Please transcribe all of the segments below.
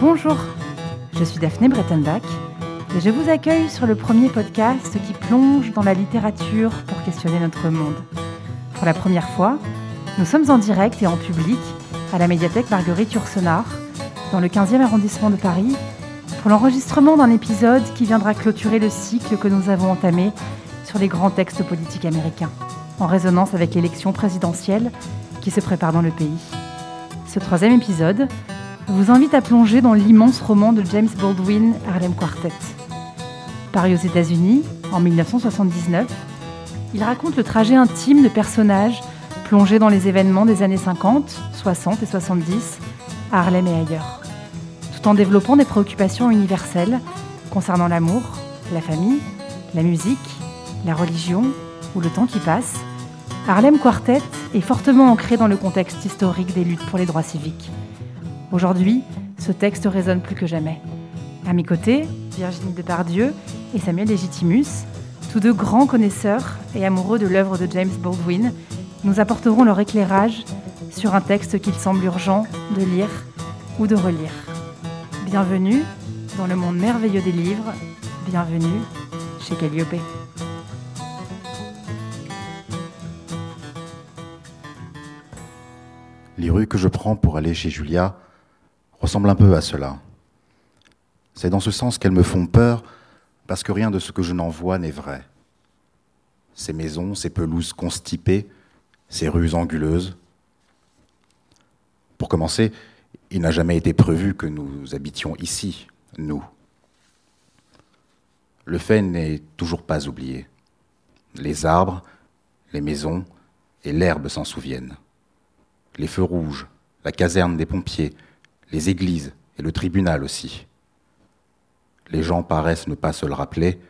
Bonjour, je suis Daphné Brettenbach et je vous accueille sur le premier podcast qui plonge dans la littérature pour questionner notre monde. Pour la première fois, nous sommes en direct et en public à la médiathèque Marguerite Yourcenar, dans le 15e arrondissement de Paris, pour l'enregistrement d'un épisode qui viendra clôturer le cycle que nous avons entamé sur les grands textes politiques américains, en résonance avec l'élection présidentielle qui se prépare dans le pays. Ce troisième épisode vous invite à plonger dans l'immense roman de James Baldwin, Harlem Quartet. Paru aux États-Unis en 1979, il raconte le trajet intime de personnages plongés dans les événements des années 50, 60 et 70 à Harlem et ailleurs, tout en développant des préoccupations universelles concernant l'amour, la famille, la musique, la religion ou le temps qui passe. Harlem Quartet est fortement ancré dans le contexte historique des luttes pour les droits civiques. Aujourd'hui, ce texte résonne plus que jamais. À mes côtés, Virginie Depardieu et Samuel Legitimus, tous deux grands connaisseurs et amoureux de l'œuvre de James Baldwin, nous apporteront leur éclairage sur un texte qu'il semble urgent de lire ou de relire. Bienvenue dans le monde merveilleux des livres, bienvenue chez Calliope. Les rues que je prends pour aller chez Julia ressemblent un peu à cela. C'est dans ce sens qu'elles me font peur, parce que rien de ce que je n'en vois n'est vrai. Ces maisons, ces pelouses constipées, ces rues anguleuses. Pour commencer, il n'a jamais été prévu que nous habitions ici, nous. Le fait n'est toujours pas oublié. Les arbres, les maisons et l'herbe s'en souviennent. Les feux rouges, la caserne des pompiers, les églises et le tribunal aussi. Les gens paraissent ne pas se le rappeler.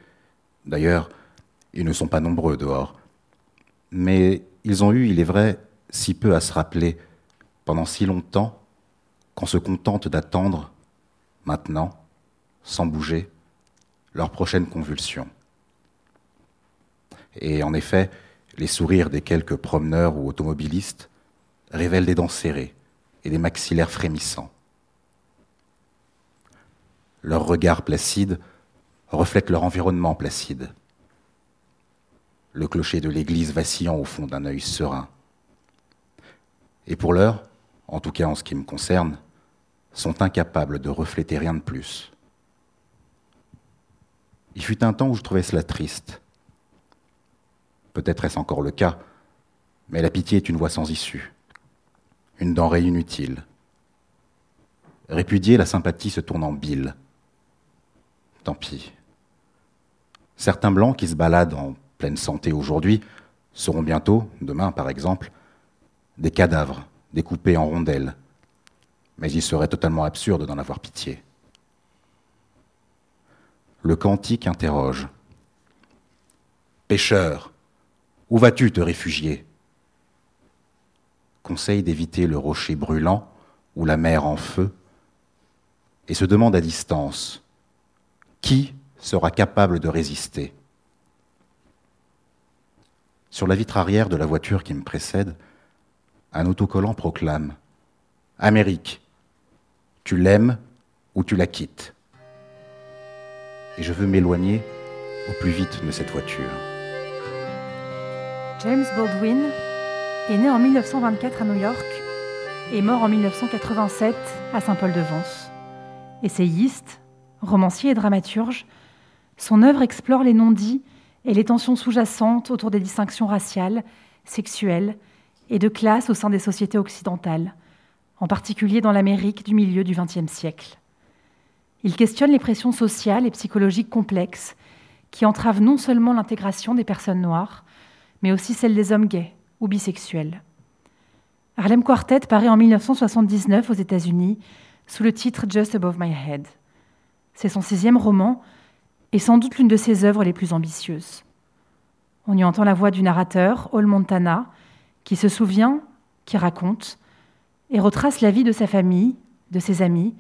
D'ailleurs, ils ne sont pas nombreux dehors. Mais ils ont eu, il est vrai, si peu à se rappeler pendant si longtemps qu'on se contente d'attendre, maintenant, sans bouger, leur prochaine convulsion. Et en effet, les sourires des quelques promeneurs ou automobilistes révèlent des dents serrées et des maxillaires frémissants. Leur regard placide reflète leur environnement placide. Le clocher de l'église vacillant au fond d'un œil serein. Et pour l'heure, en tout cas en ce qui me concerne, sont incapables de refléter rien de plus. Il fut un temps où je trouvais cela triste. Peut-être est-ce encore le cas, mais la pitié est une voie sans issue, une denrée inutile. Répudier la sympathie se tourne en bile tant pis. Certains blancs qui se baladent en pleine santé aujourd'hui seront bientôt, demain par exemple, des cadavres découpés en rondelles. Mais il serait totalement absurde d'en avoir pitié. Le cantique interroge. Pêcheur, où vas-tu te réfugier? Conseille d'éviter le rocher brûlant ou la mer en feu et se demande à distance qui sera capable de résister? Sur la vitre arrière de la voiture qui me précède, un autocollant proclame Amérique, tu l'aimes ou tu la quittes Et je veux m'éloigner au plus vite de cette voiture. James Baldwin est né en 1924 à New York et mort en 1987 à Saint-Paul-de-Vence. Essayiste, romancier et dramaturge, son œuvre explore les non-dits et les tensions sous-jacentes autour des distinctions raciales, sexuelles et de classe au sein des sociétés occidentales, en particulier dans l'Amérique du milieu du XXe siècle. Il questionne les pressions sociales et psychologiques complexes qui entravent non seulement l'intégration des personnes noires, mais aussi celle des hommes gays ou bisexuels. Harlem Quartet paraît en 1979 aux États-Unis sous le titre Just Above My Head. C'est son sixième roman et sans doute l'une de ses œuvres les plus ambitieuses. On y entend la voix du narrateur, Hall Montana, qui se souvient, qui raconte et retrace la vie de sa famille, de ses amis,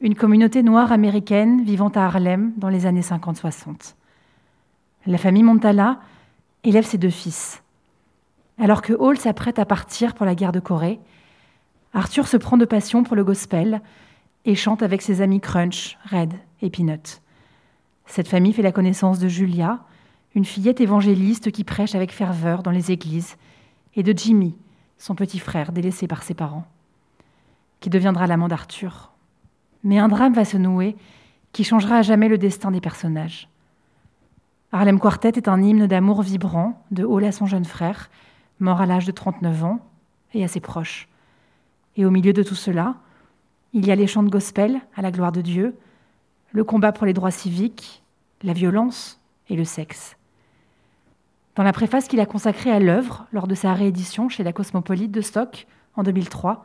une communauté noire américaine vivant à Harlem dans les années 50-60. La famille Montana élève ses deux fils. Alors que Hall s'apprête à partir pour la guerre de Corée, Arthur se prend de passion pour le gospel et chante avec ses amis Crunch, Red et Peanut. Cette famille fait la connaissance de Julia, une fillette évangéliste qui prêche avec ferveur dans les églises, et de Jimmy, son petit frère délaissé par ses parents, qui deviendra l'amant d'Arthur. Mais un drame va se nouer qui changera à jamais le destin des personnages. Harlem Quartet est un hymne d'amour vibrant de Hall à son jeune frère, mort à l'âge de 39 ans et assez proche. Et au milieu de tout cela, il y a les chants de gospel à la gloire de Dieu, le combat pour les droits civiques, la violence et le sexe. Dans la préface qu'il a consacrée à l'œuvre lors de sa réédition chez la Cosmopolite de Stock en 2003,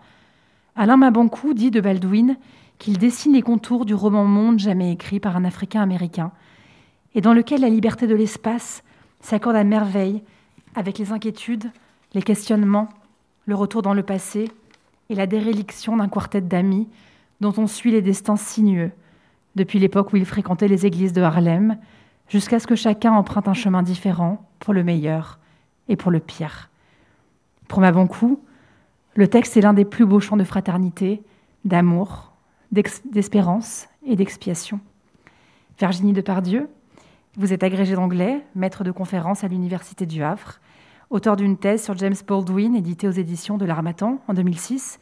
Alain Mabancou dit de Baldwin qu'il dessine les contours du roman monde jamais écrit par un Africain américain, et dans lequel la liberté de l'espace s'accorde à merveille avec les inquiétudes, les questionnements, le retour dans le passé et la déréliction d'un quartet d'amis dont on suit les destins sinueux, depuis l'époque où ils fréquentaient les églises de Harlem, jusqu'à ce que chacun emprunte un chemin différent pour le meilleur et pour le pire. Pour ma bon coup, le texte est l'un des plus beaux chants de fraternité, d'amour, d'espérance et d'expiation. Virginie Depardieu, vous êtes agrégée d'anglais, maître de conférence à l'Université du Havre, auteur d'une thèse sur James Baldwin éditée aux éditions de l'Armatan en 2006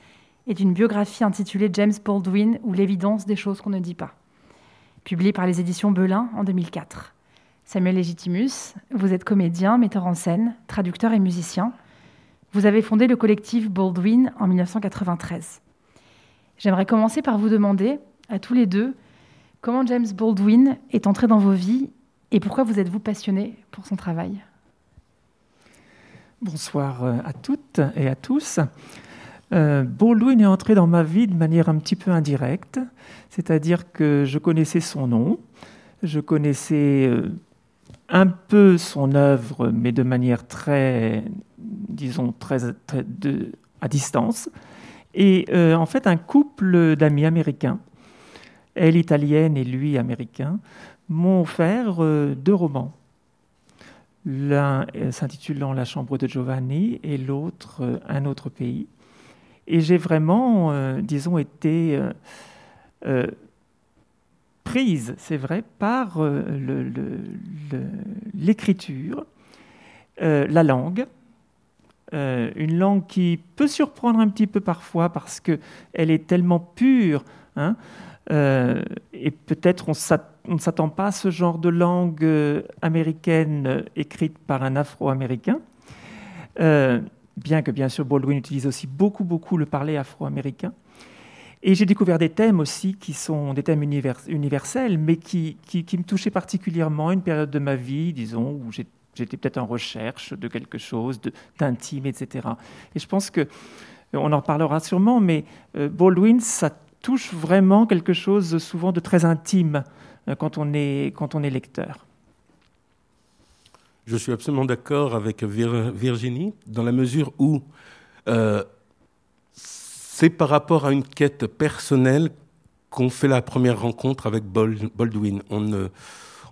et d'une biographie intitulée James Baldwin ou l'évidence des choses qu'on ne dit pas, publiée par les éditions Belin en 2004. Samuel Legitimus, vous êtes comédien, metteur en scène, traducteur et musicien. Vous avez fondé le collectif Baldwin en 1993. J'aimerais commencer par vous demander, à tous les deux, comment James Baldwin est entré dans vos vies et pourquoi vous êtes-vous passionné pour son travail? Bonsoir euh, à toutes et à tous. Euh, est entré dans ma vie de manière un petit peu indirecte, c'est-à-dire que je connaissais son nom, je connaissais euh, un peu son œuvre, mais de manière très, disons, très, à distance. Et euh, en fait, un couple d'amis américains, elle italienne et lui américain, m'ont offert deux romans. L'un euh, s'intitulant La chambre de Giovanni et l'autre Un autre pays. Et j'ai vraiment, disons, été prise, c'est vrai, par euh, l'écriture, euh, la langue, euh, une langue qui peut surprendre un petit peu parfois parce qu'elle est tellement pure, hein, et peut-être on ne s'attend pas à ce genre de langue américaine écrite par un Afro-Américain. bien que bien sûr Baldwin utilise aussi beaucoup beaucoup le parler afro-américain. Et j'ai découvert des thèmes aussi qui sont des thèmes universels, mais qui, qui, me touchaient particulièrement une période de ma vie, disons, où j'étais peut-être en recherche de quelque chose d'intime, etc. Et je pense que, euh, on en parlera sûrement, mais euh, Baldwin, ça touche vraiment quelque chose souvent de très intime euh, quand on est, quand on est lecteur. Je suis absolument d'accord avec Virginie, dans la mesure où c'est par rapport à une quête personnelle qu'on fait la première rencontre avec Baldwin. On ne,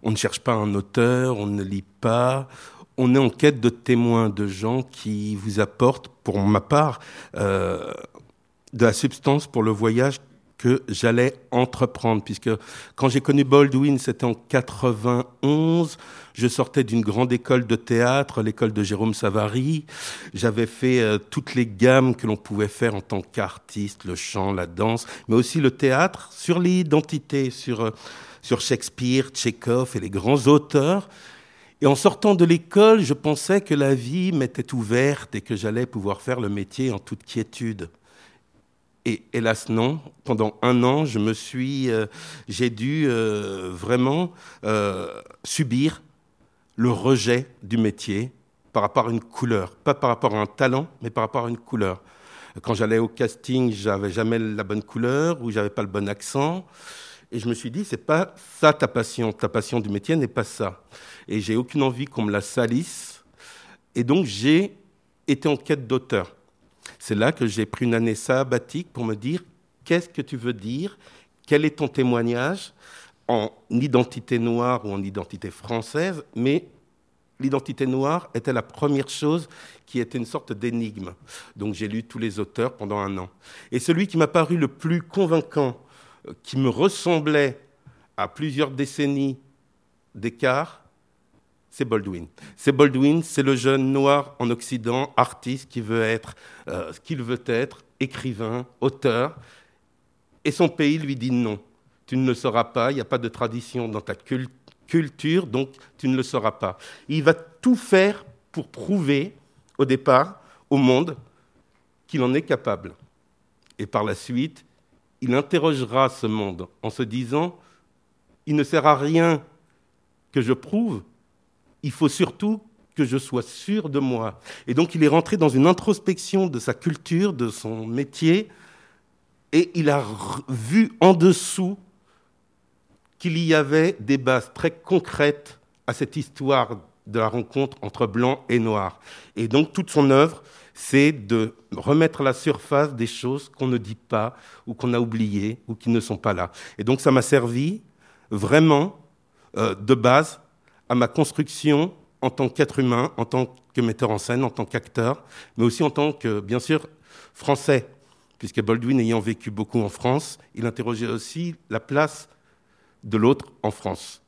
on ne cherche pas un auteur, on ne lit pas, on est en quête de témoins, de gens qui vous apportent, pour ma part, euh, de la substance pour le voyage que j'allais entreprendre, puisque quand j'ai connu Baldwin, c'était en 91. Je sortais d'une grande école de théâtre, l'école de Jérôme Savary. J'avais fait euh, toutes les gammes que l'on pouvait faire en tant qu'artiste, le chant, la danse, mais aussi le théâtre sur l'identité, sur, euh, sur Shakespeare, Tchekhov et les grands auteurs. Et en sortant de l'école, je pensais que la vie m'était ouverte et que j'allais pouvoir faire le métier en toute quiétude. Et hélas non, pendant un an, je me suis, euh, j'ai dû euh, vraiment euh, subir le rejet du métier par rapport à une couleur, pas par rapport à un talent, mais par rapport à une couleur. Quand j'allais au casting, j'avais jamais la bonne couleur ou j'avais pas le bon accent. Et je me suis dit, c'est pas ça ta passion. Ta passion du métier n'est pas ça. Et j'ai aucune envie qu'on me la salisse. Et donc j'ai été en quête d'auteur. C'est là que j'ai pris une année sabbatique pour me dire qu'est-ce que tu veux dire, quel est ton témoignage? En identité noire ou en identité française, mais l'identité noire était la première chose qui était une sorte d'énigme. Donc j'ai lu tous les auteurs pendant un an. Et celui qui m'a paru le plus convaincant qui me ressemblait à plusieurs décennies d'écart, c'est Baldwin. C'est Baldwin, c'est le jeune noir en Occident, artiste qui veut être euh, ce qu'il veut être, écrivain, auteur. Et son pays lui dit non, tu ne le sauras pas, il n'y a pas de tradition dans ta culture, donc tu ne le sauras pas. Il va tout faire pour prouver au départ au monde qu'il en est capable. Et par la suite, il interrogera ce monde en se disant, il ne sert à rien que je prouve, il faut surtout que je sois sûr de moi. Et donc il est rentré dans une introspection de sa culture, de son métier, et il a vu en dessous qu'il y avait des bases très concrètes à cette histoire de la rencontre entre blanc et noir. Et donc toute son œuvre, c'est de remettre à la surface des choses qu'on ne dit pas ou qu'on a oubliées ou qui ne sont pas là. Et donc ça m'a servi vraiment euh, de base à ma construction en tant qu'être humain, en tant que metteur en scène, en tant qu'acteur, mais aussi en tant que, bien sûr, français, puisque Baldwin ayant vécu beaucoup en France, il interrogeait aussi la place de l'autre en France.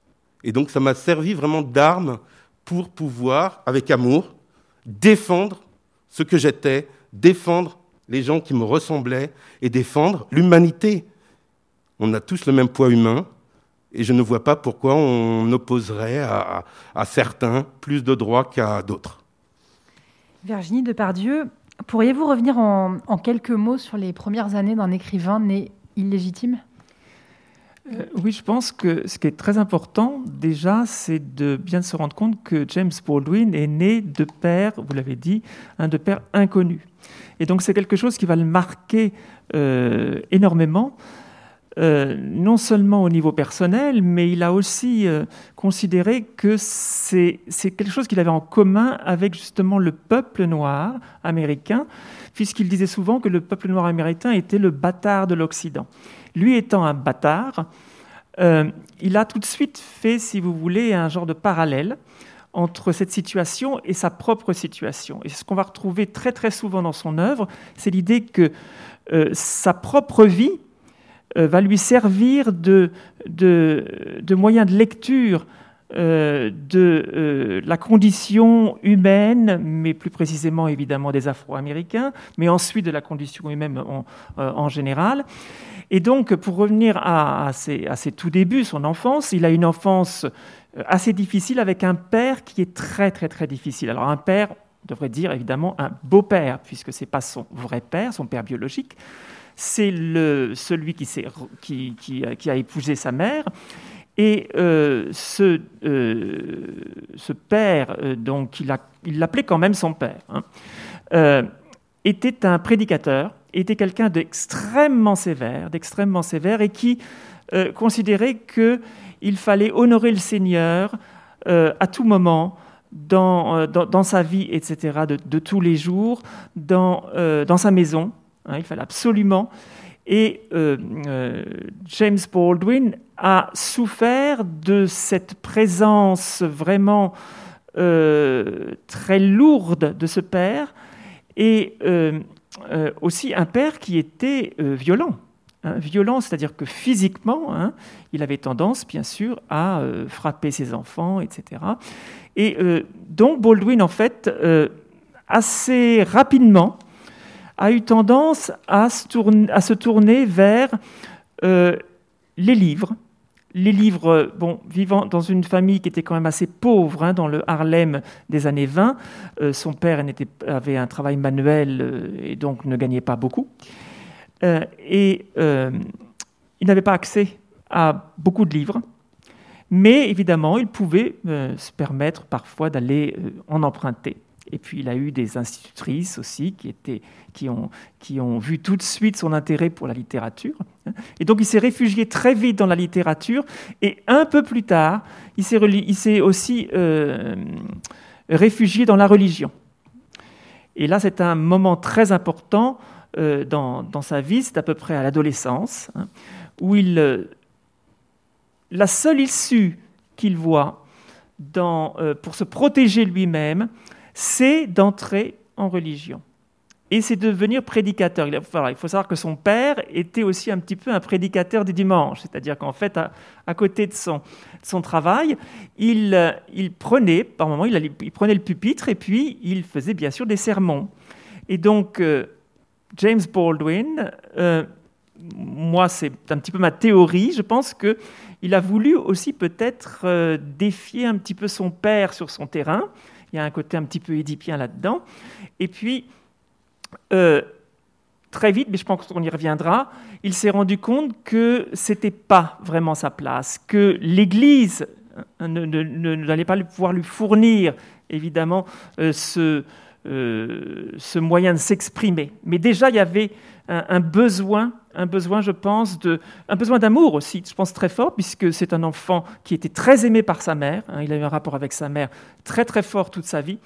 Et donc ça m'a servi vraiment d'arme pour pouvoir, avec amour, défendre ce que j'étais, défendre les gens qui me ressemblaient et défendre l'humanité. On a tous le même poids humain, et je ne vois pas pourquoi on opposerait à, certains plus de droits qu'à d'autres. Virginie Depardieu, pourriez-vous revenir en, quelques mots sur les premières années d'un écrivain né illégitime? Euh, oui, je pense que ce qui est très important, déjà, c'est de bien se rendre compte que James Baldwin est né de père, vous l'avez dit, un de père inconnu. Et donc, c'est quelque chose qui va le marquer euh, énormément euh, non seulement au niveau personnel, mais il a aussi euh, considéré que c'est quelque chose qu'il avait en commun avec justement le peuple noir américain, puisqu'il disait souvent que le peuple noir américain était le bâtard de l'Occident. Lui étant un bâtard, euh, il a tout de suite fait, si vous voulez, un genre de parallèle entre cette situation et sa propre situation. Et ce qu'on va retrouver très très souvent dans son œuvre, c'est l'idée que sa propre vie va lui servir de, de, moyen de lecture euh, de euh, la condition humaine, mais plus précisément évidemment des Afro-Américains, mais ensuite de la condition humaine en, général. Et donc, pour revenir à, ses, à, ses, tout débuts, son enfance, il a une enfance assez difficile avec un père qui est très très très difficile. Alors un père, on devrait dire évidemment un beau-père, puisque ce n'est pas son vrai père, son père biologique, c'est celui qui, a épousé sa mère. Et euh, ce, euh, père, euh, donc il l'appelait quand même son père, hein, était un prédicateur, était quelqu'un d'extrêmement sévère, d'extrêmement sévère, et qui considérait qu'il fallait honorer le Seigneur à tout moment, dans, sa vie, etc., de, tous les jours, dans sa maison, il fallait absolument. Et euh, euh, James Baldwin a souffert de cette présence vraiment euh, très lourde de ce père, et aussi un père qui était violent. Hein, violent, c'est-à-dire que physiquement, hein, il avait tendance, bien sûr, à frapper ses enfants, etc. Et donc Baldwin, en fait, assez rapidement, a eu tendance à se tourner, vers euh, les livres. Les livres, bon, vivant dans une famille qui était quand même assez pauvre, hein, dans le Harlem des années 20, euh, son père avait un travail manuel euh, et donc ne gagnait pas beaucoup. et il n'avait pas accès à beaucoup de livres. Mais évidemment, il pouvait se permettre parfois d'aller en emprunter. Et puis il a eu des institutrices aussi qui, étaient, qui, ont, qui ont vu tout de suite son intérêt pour la littérature. Et donc il s'est réfugié très vite dans la littérature. Et un peu plus tard, il s'est aussi euh, réfugié dans la religion. Et là, c'est un moment très important euh, dans, dans, sa vie, c'est à peu près à l'adolescence, hein, où il, euh, la seule issue qu'il voit dans, pour se protéger lui-même, c'est d'entrer en religion. et c'est devenir prédicateur. Il, faut savoir que son père était aussi un petit peu un prédicateur du dimanche, c'est-à-dire qu'en fait, à, côté de son, travail, il, il, prenait, par moment, il, il, prenait le pupitre et puis il faisait bien sûr des sermons. Et donc, euh, James Baldwin, euh, moi, c'est un petit peu ma théorie, je pense qu'il a voulu aussi peut-être euh, défier un petit peu son père sur son terrain. Il y a un côté un petit peu édipien là-dedans. Et puis, euh, très vite, mais je pense qu'on y reviendra, il s'est rendu compte que ce n'était pas vraiment sa place, que l'Église euh, n'allait pas pouvoir lui fournir, évidemment, euh, ce, moyen de s'exprimer. Mais déjà, il y avait un, besoin, un besoin, je pense, de, un besoin d'amour aussi, je pense très fort, puisque c'est un enfant qui était très aimé par sa mère. Hein, il avait un rapport avec sa mère très très fort toute sa vie.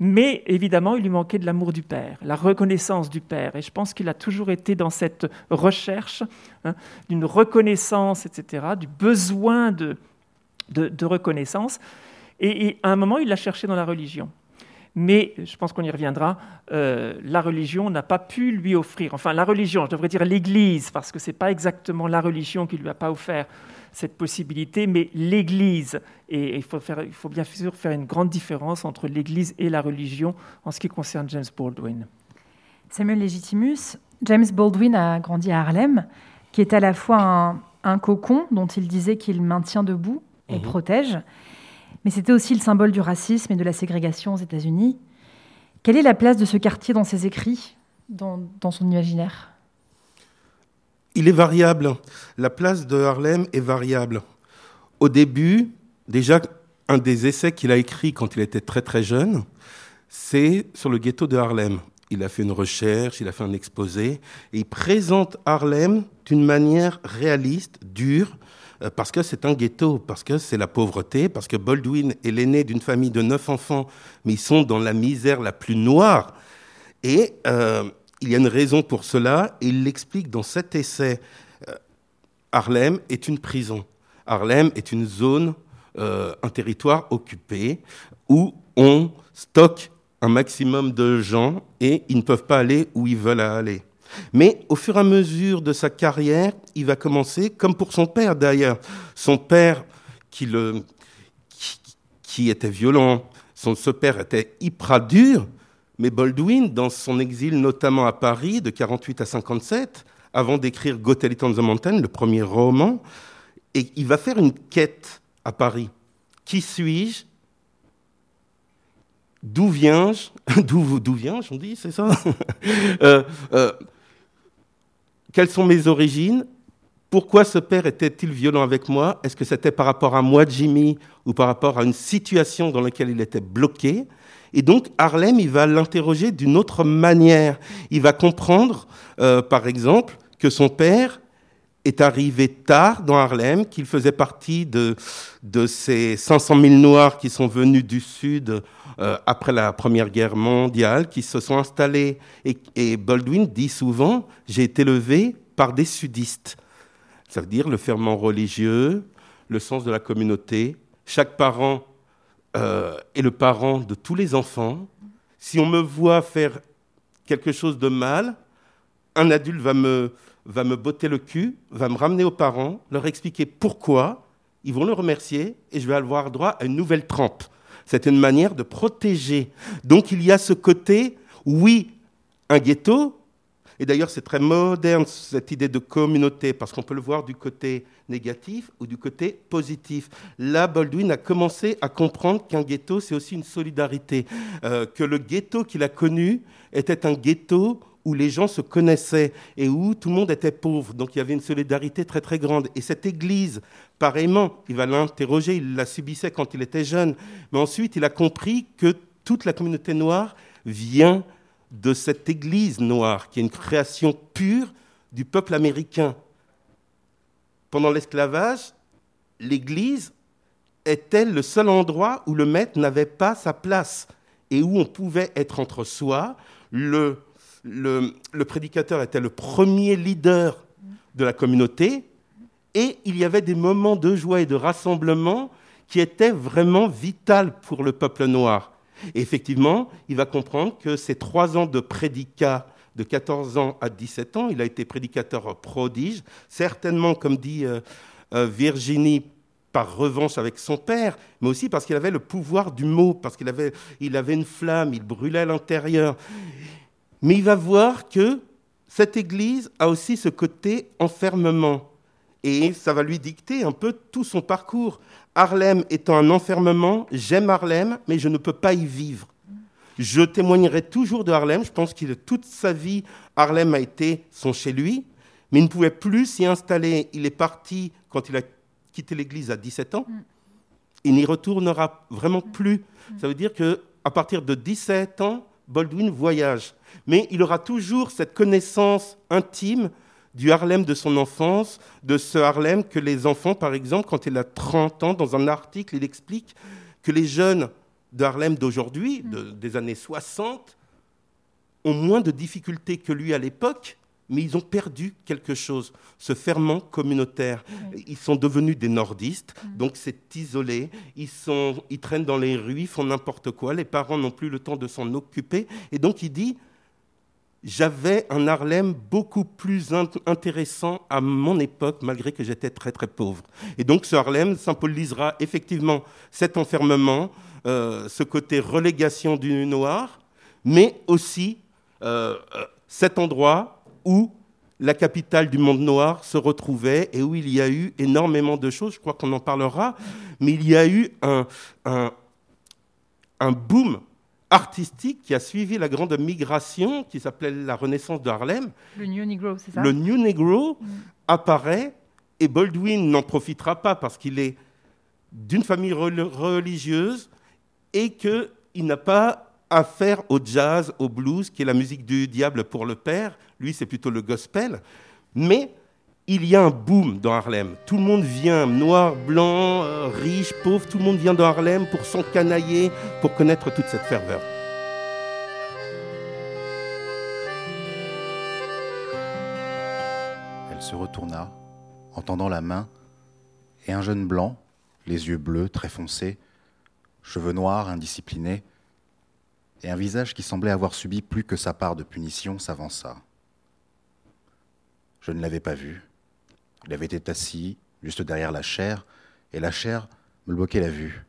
Mais évidemment, il lui manquait de l'amour du Père, la reconnaissance du Père. Et je pense qu'il a toujours été dans cette recherche hein, d'une reconnaissance, etc., du besoin de, de, reconnaissance. Et, à un moment, il l'a cherché dans la religion. Mais je pense qu'on y reviendra, euh, la religion n'a pas pu lui offrir, enfin la religion, je devrais dire l'Église, parce que ce n'est pas exactement la religion qui lui a pas offert cette possibilité, mais l'Église, et il faut, faire, il faut bien sûr faire une grande différence entre l'Église et la religion en ce qui concerne James Baldwin. Samuel Legitimus, James Baldwin a grandi à Harlem, qui est à la fois un, cocon dont il disait qu'il maintient debout et mhm. protège, mais c'était aussi le symbole du racisme et de la ségrégation aux États-Unis. Quelle est la place de ce quartier dans ses écrits, dans son imaginaire? Il est variable. La place de Harlem est variable. Au début, déjà, un des essais qu'il a écrit quand il était très très jeune, c'est sur le ghetto de Harlem. Il a fait une recherche, il a fait un exposé, et il présente Harlem d'une manière réaliste, dure, parce que c'est un ghetto, parce que c'est la pauvreté, parce que Baldwin est l'aîné d'une famille de neuf enfants, mais ils sont dans la misère la plus noire. Et euh, il y a une raison pour cela, et il l'explique dans cet essai. Euh, Harlem est une prison. Harlem est une zone, euh, un territoire occupé où on stocke un maximum de gens et ils ne peuvent pas aller où ils veulent aller. Mais au fur et à mesure de sa carrière, il va commencer, comme pour son père d'ailleurs, son père qui, était violent, son, ce père était hyper dur, mais Baldwin, dans son exil notamment à Paris de 48 à 57, avant d'écrire Gotellit on the Mountain, le premier roman, et il va faire une quête à Paris. Qui suis-je? D'où viens-je? D'où viens-je, on dit, c'est ça? Euh, euh, Quelles sont mes origines? Pourquoi ce père était-il violent avec moi? Est-ce que c'était par rapport à moi, Jimmy, ou par rapport à une situation dans laquelle il était bloqué? Et donc Harlem, il va l'interroger d'une autre manière. Il va comprendre, euh, par exemple, que son père est arrivé tard dans Harlem, qu'il faisait partie de, ces 500 000 Noirs qui sont venus du Sud euh, après la Première Guerre mondiale, qui se sont installés. Et, Baldwin dit souvent, j'ai été élevé par des sudistes. Ça veut dire le ferment religieux, le sens de la communauté. Chaque parent euh, et le parent de tous les enfants, si on me voit faire quelque chose de mal, un adulte va me, va me botter le cul, va me ramener aux parents, leur expliquer pourquoi, ils vont le remercier et je vais avoir droit à une nouvelle trempe. C'est une manière de protéger. Donc il y a ce côté, oui, un ghetto, et d'ailleurs, c'est très moderne, cette idée de communauté, parce qu'on peut le voir du côté négatif ou du côté positif. Là, Baldwin a commencé à comprendre qu'un ghetto, c'est aussi une solidarité, euh, que le ghetto qu'il a connu était un ghetto où les gens se connaissaient et où tout le monde était pauvre. Donc il y avait une solidarité très très grande. Et cette église, pareillement, il va l'interroger, il la subissait quand il était jeune, mais ensuite il a compris que toute la communauté noire vient de cette Église noire, qui est une création pure du peuple américain. Pendant l'esclavage, l'Église était le seul endroit où le maître n'avait pas sa place et où on pouvait être entre soi. Le, le, prédicateur était le premier leader de la communauté et il y avait des moments de joie et de rassemblement qui étaient vraiment vitaux pour le peuple noir. Et effectivement, il va comprendre que ces trois ans de prédicat de 14 ans à 17 ans, il a été prédicateur prodige, certainement, comme dit euh, euh, Virginie, par revanche avec son père, mais aussi parce qu'il avait le pouvoir du mot, parce qu'il avait, il avait une flamme, il brûlait à l'intérieur. Mais il va voir que cette Église a aussi ce côté enfermement. Et ça va lui dicter un peu tout son parcours. Harlem étant un enfermement, j'aime Harlem, mais je ne peux pas y vivre. Je témoignerai toujours de Harlem. Je pense que toute sa vie, Harlem a été son chez lui, mais il ne pouvait plus s'y installer. Il est parti quand il a quitté l'église à 17 ans. Mm. Il n'y retournera vraiment mm. plus. Mm. Ça veut dire que à partir de 17 ans, Baldwin voyage. Mais il aura toujours cette connaissance intime du Harlem de son enfance, de ce Harlem que les enfants, par exemple, quand il a 30 ans, dans un article, il explique que les jeunes de Harlem d'aujourd'hui, des années 60, ont moins de difficultés que lui à l'époque, mais ils ont perdu quelque chose, ce ferment communautaire. Ils sont devenus des nordistes, donc c'est isolé, ils, sont, ils traînent dans les rues, ils font n'importe quoi, les parents n'ont plus le temps de s'en occuper, et donc il dit, j'avais un Harlem beaucoup plus intéressant à mon époque, malgré que j'étais très très pauvre. Et donc ce Harlem symbolisera effectivement cet enfermement, euh, ce côté relégation du noir, mais aussi euh, euh, cet endroit où la capitale du monde noir se retrouvait et où il y a eu énormément de choses, je crois qu'on en parlera, mais il y a eu un, boom artistique qui a suivi la grande migration qui s'appelait la Renaissance de Harlem. Le New Negro, c'est ça? Le New Negro mm. apparaît et Baldwin n'en profitera pas parce qu'il est d'une famille religieuse et qu'il n'a pas affaire au jazz, au blues, qui est la musique du diable pour le père. Lui, c'est plutôt le gospel. Mais il y a un boom dans Harlem. Tout le monde vient, noir, blanc, euh, riche, pauvre, tout le monde vient dans Harlem pour s'encanailler, pour connaître toute cette ferveur. Elle se retourna, en tendant la main, et un jeune blanc, les yeux bleus, très foncés, cheveux noirs, indisciplinés, et un visage qui semblait avoir subi plus que sa part de punition s'avança. Je ne l'avais pas vu. Il avait été assis juste derrière la chair, et la chair me bloquait la vue.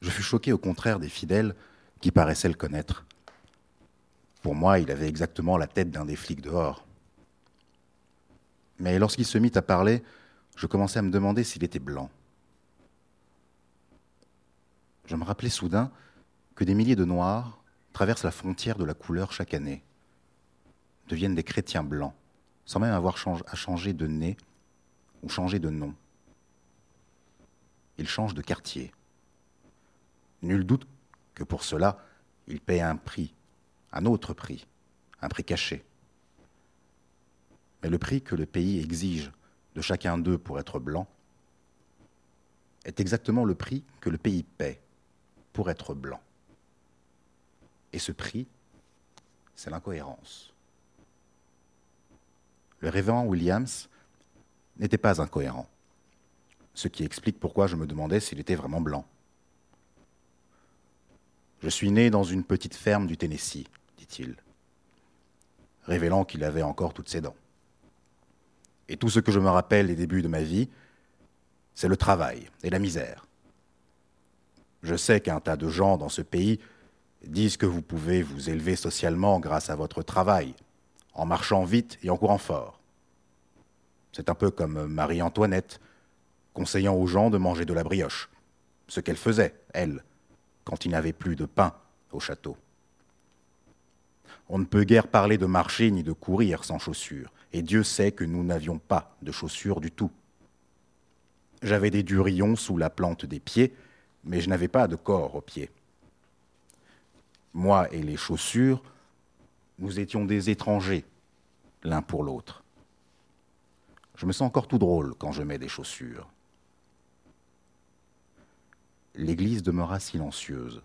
Je fus choqué au contraire des fidèles qui paraissaient le connaître. Pour moi, il avait exactement la tête d'un des flics dehors. Mais lorsqu'il se mit à parler, je commençais à me demander s'il était blanc. Je me rappelais soudain que des milliers de Noirs traversent la frontière de la couleur chaque année, deviennent des chrétiens blancs, sans même avoir à changer de nez ou changer de nom. Ils changent de quartier. Nul doute que pour cela, ils paient un prix, un autre prix, un prix caché. Mais le prix que le pays exige de chacun d'eux pour être blanc est exactement le prix que le pays paie pour être blanc. Et ce prix, c'est l'incohérence. Le révérend Williams n'était pas incohérent, ce qui explique pourquoi je me demandais s'il était vraiment blanc. Je suis né dans une petite ferme du Tennessee, dit-il, révélant qu'il avait encore toutes ses dents. Et tout ce que je me rappelle des débuts de ma vie, c'est le travail et la misère. Je sais qu'un tas de gens dans ce pays disent que vous pouvez vous élever socialement grâce à votre travail, en marchant vite et en courant fort. C'est un peu comme Marie-Antoinette, conseillant aux gens de manger de la brioche, ce qu'elle faisait, elle, quand il n'avait plus de pain au château. On ne peut guère parler de marcher ni de courir sans chaussures, et Dieu sait que nous n'avions pas de chaussures du tout. J'avais des durillons sous la plante des pieds, mais je n'avais pas de corps aux pieds moi et les chaussures, nous étions des étrangers l'un pour l'autre. Je me sens encore tout drôle quand je mets des chaussures. L'église demeura silencieuse.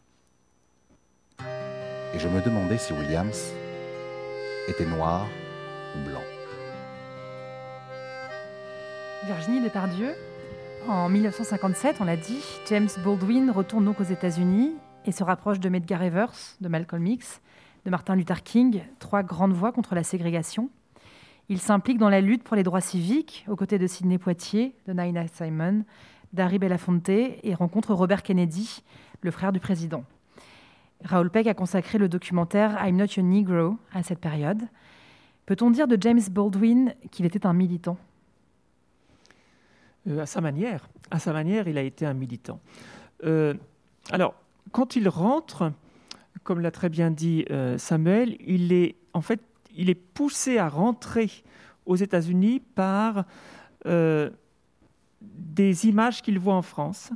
Et je me demandais si Williams était noir ou blanc. Virginie Depardieu, en 1957, on l'a dit, James Baldwin retourne donc aux États-Unis et se rapproche de Medgar Evers, de Malcolm X, de Martin Luther King, trois grandes voix contre la ségrégation. Il s'implique dans la lutte pour les droits civiques aux côtés de Sidney Poitier, de Nina Simon, d'Harry Belafonte et rencontre Robert Kennedy, le frère du président. Raoul Peck a consacré le documentaire I'm Not Your Negro à cette période. Peut-on dire de James Baldwin qu'il était un militant? Euh, À sa manière. À sa manière, il a été un militant. Euh, alors, quand il rentre, comme l'a très bien dit euh, Samuel, il est en fait il est poussé à rentrer aux États-Unis par des images qu'il voit en France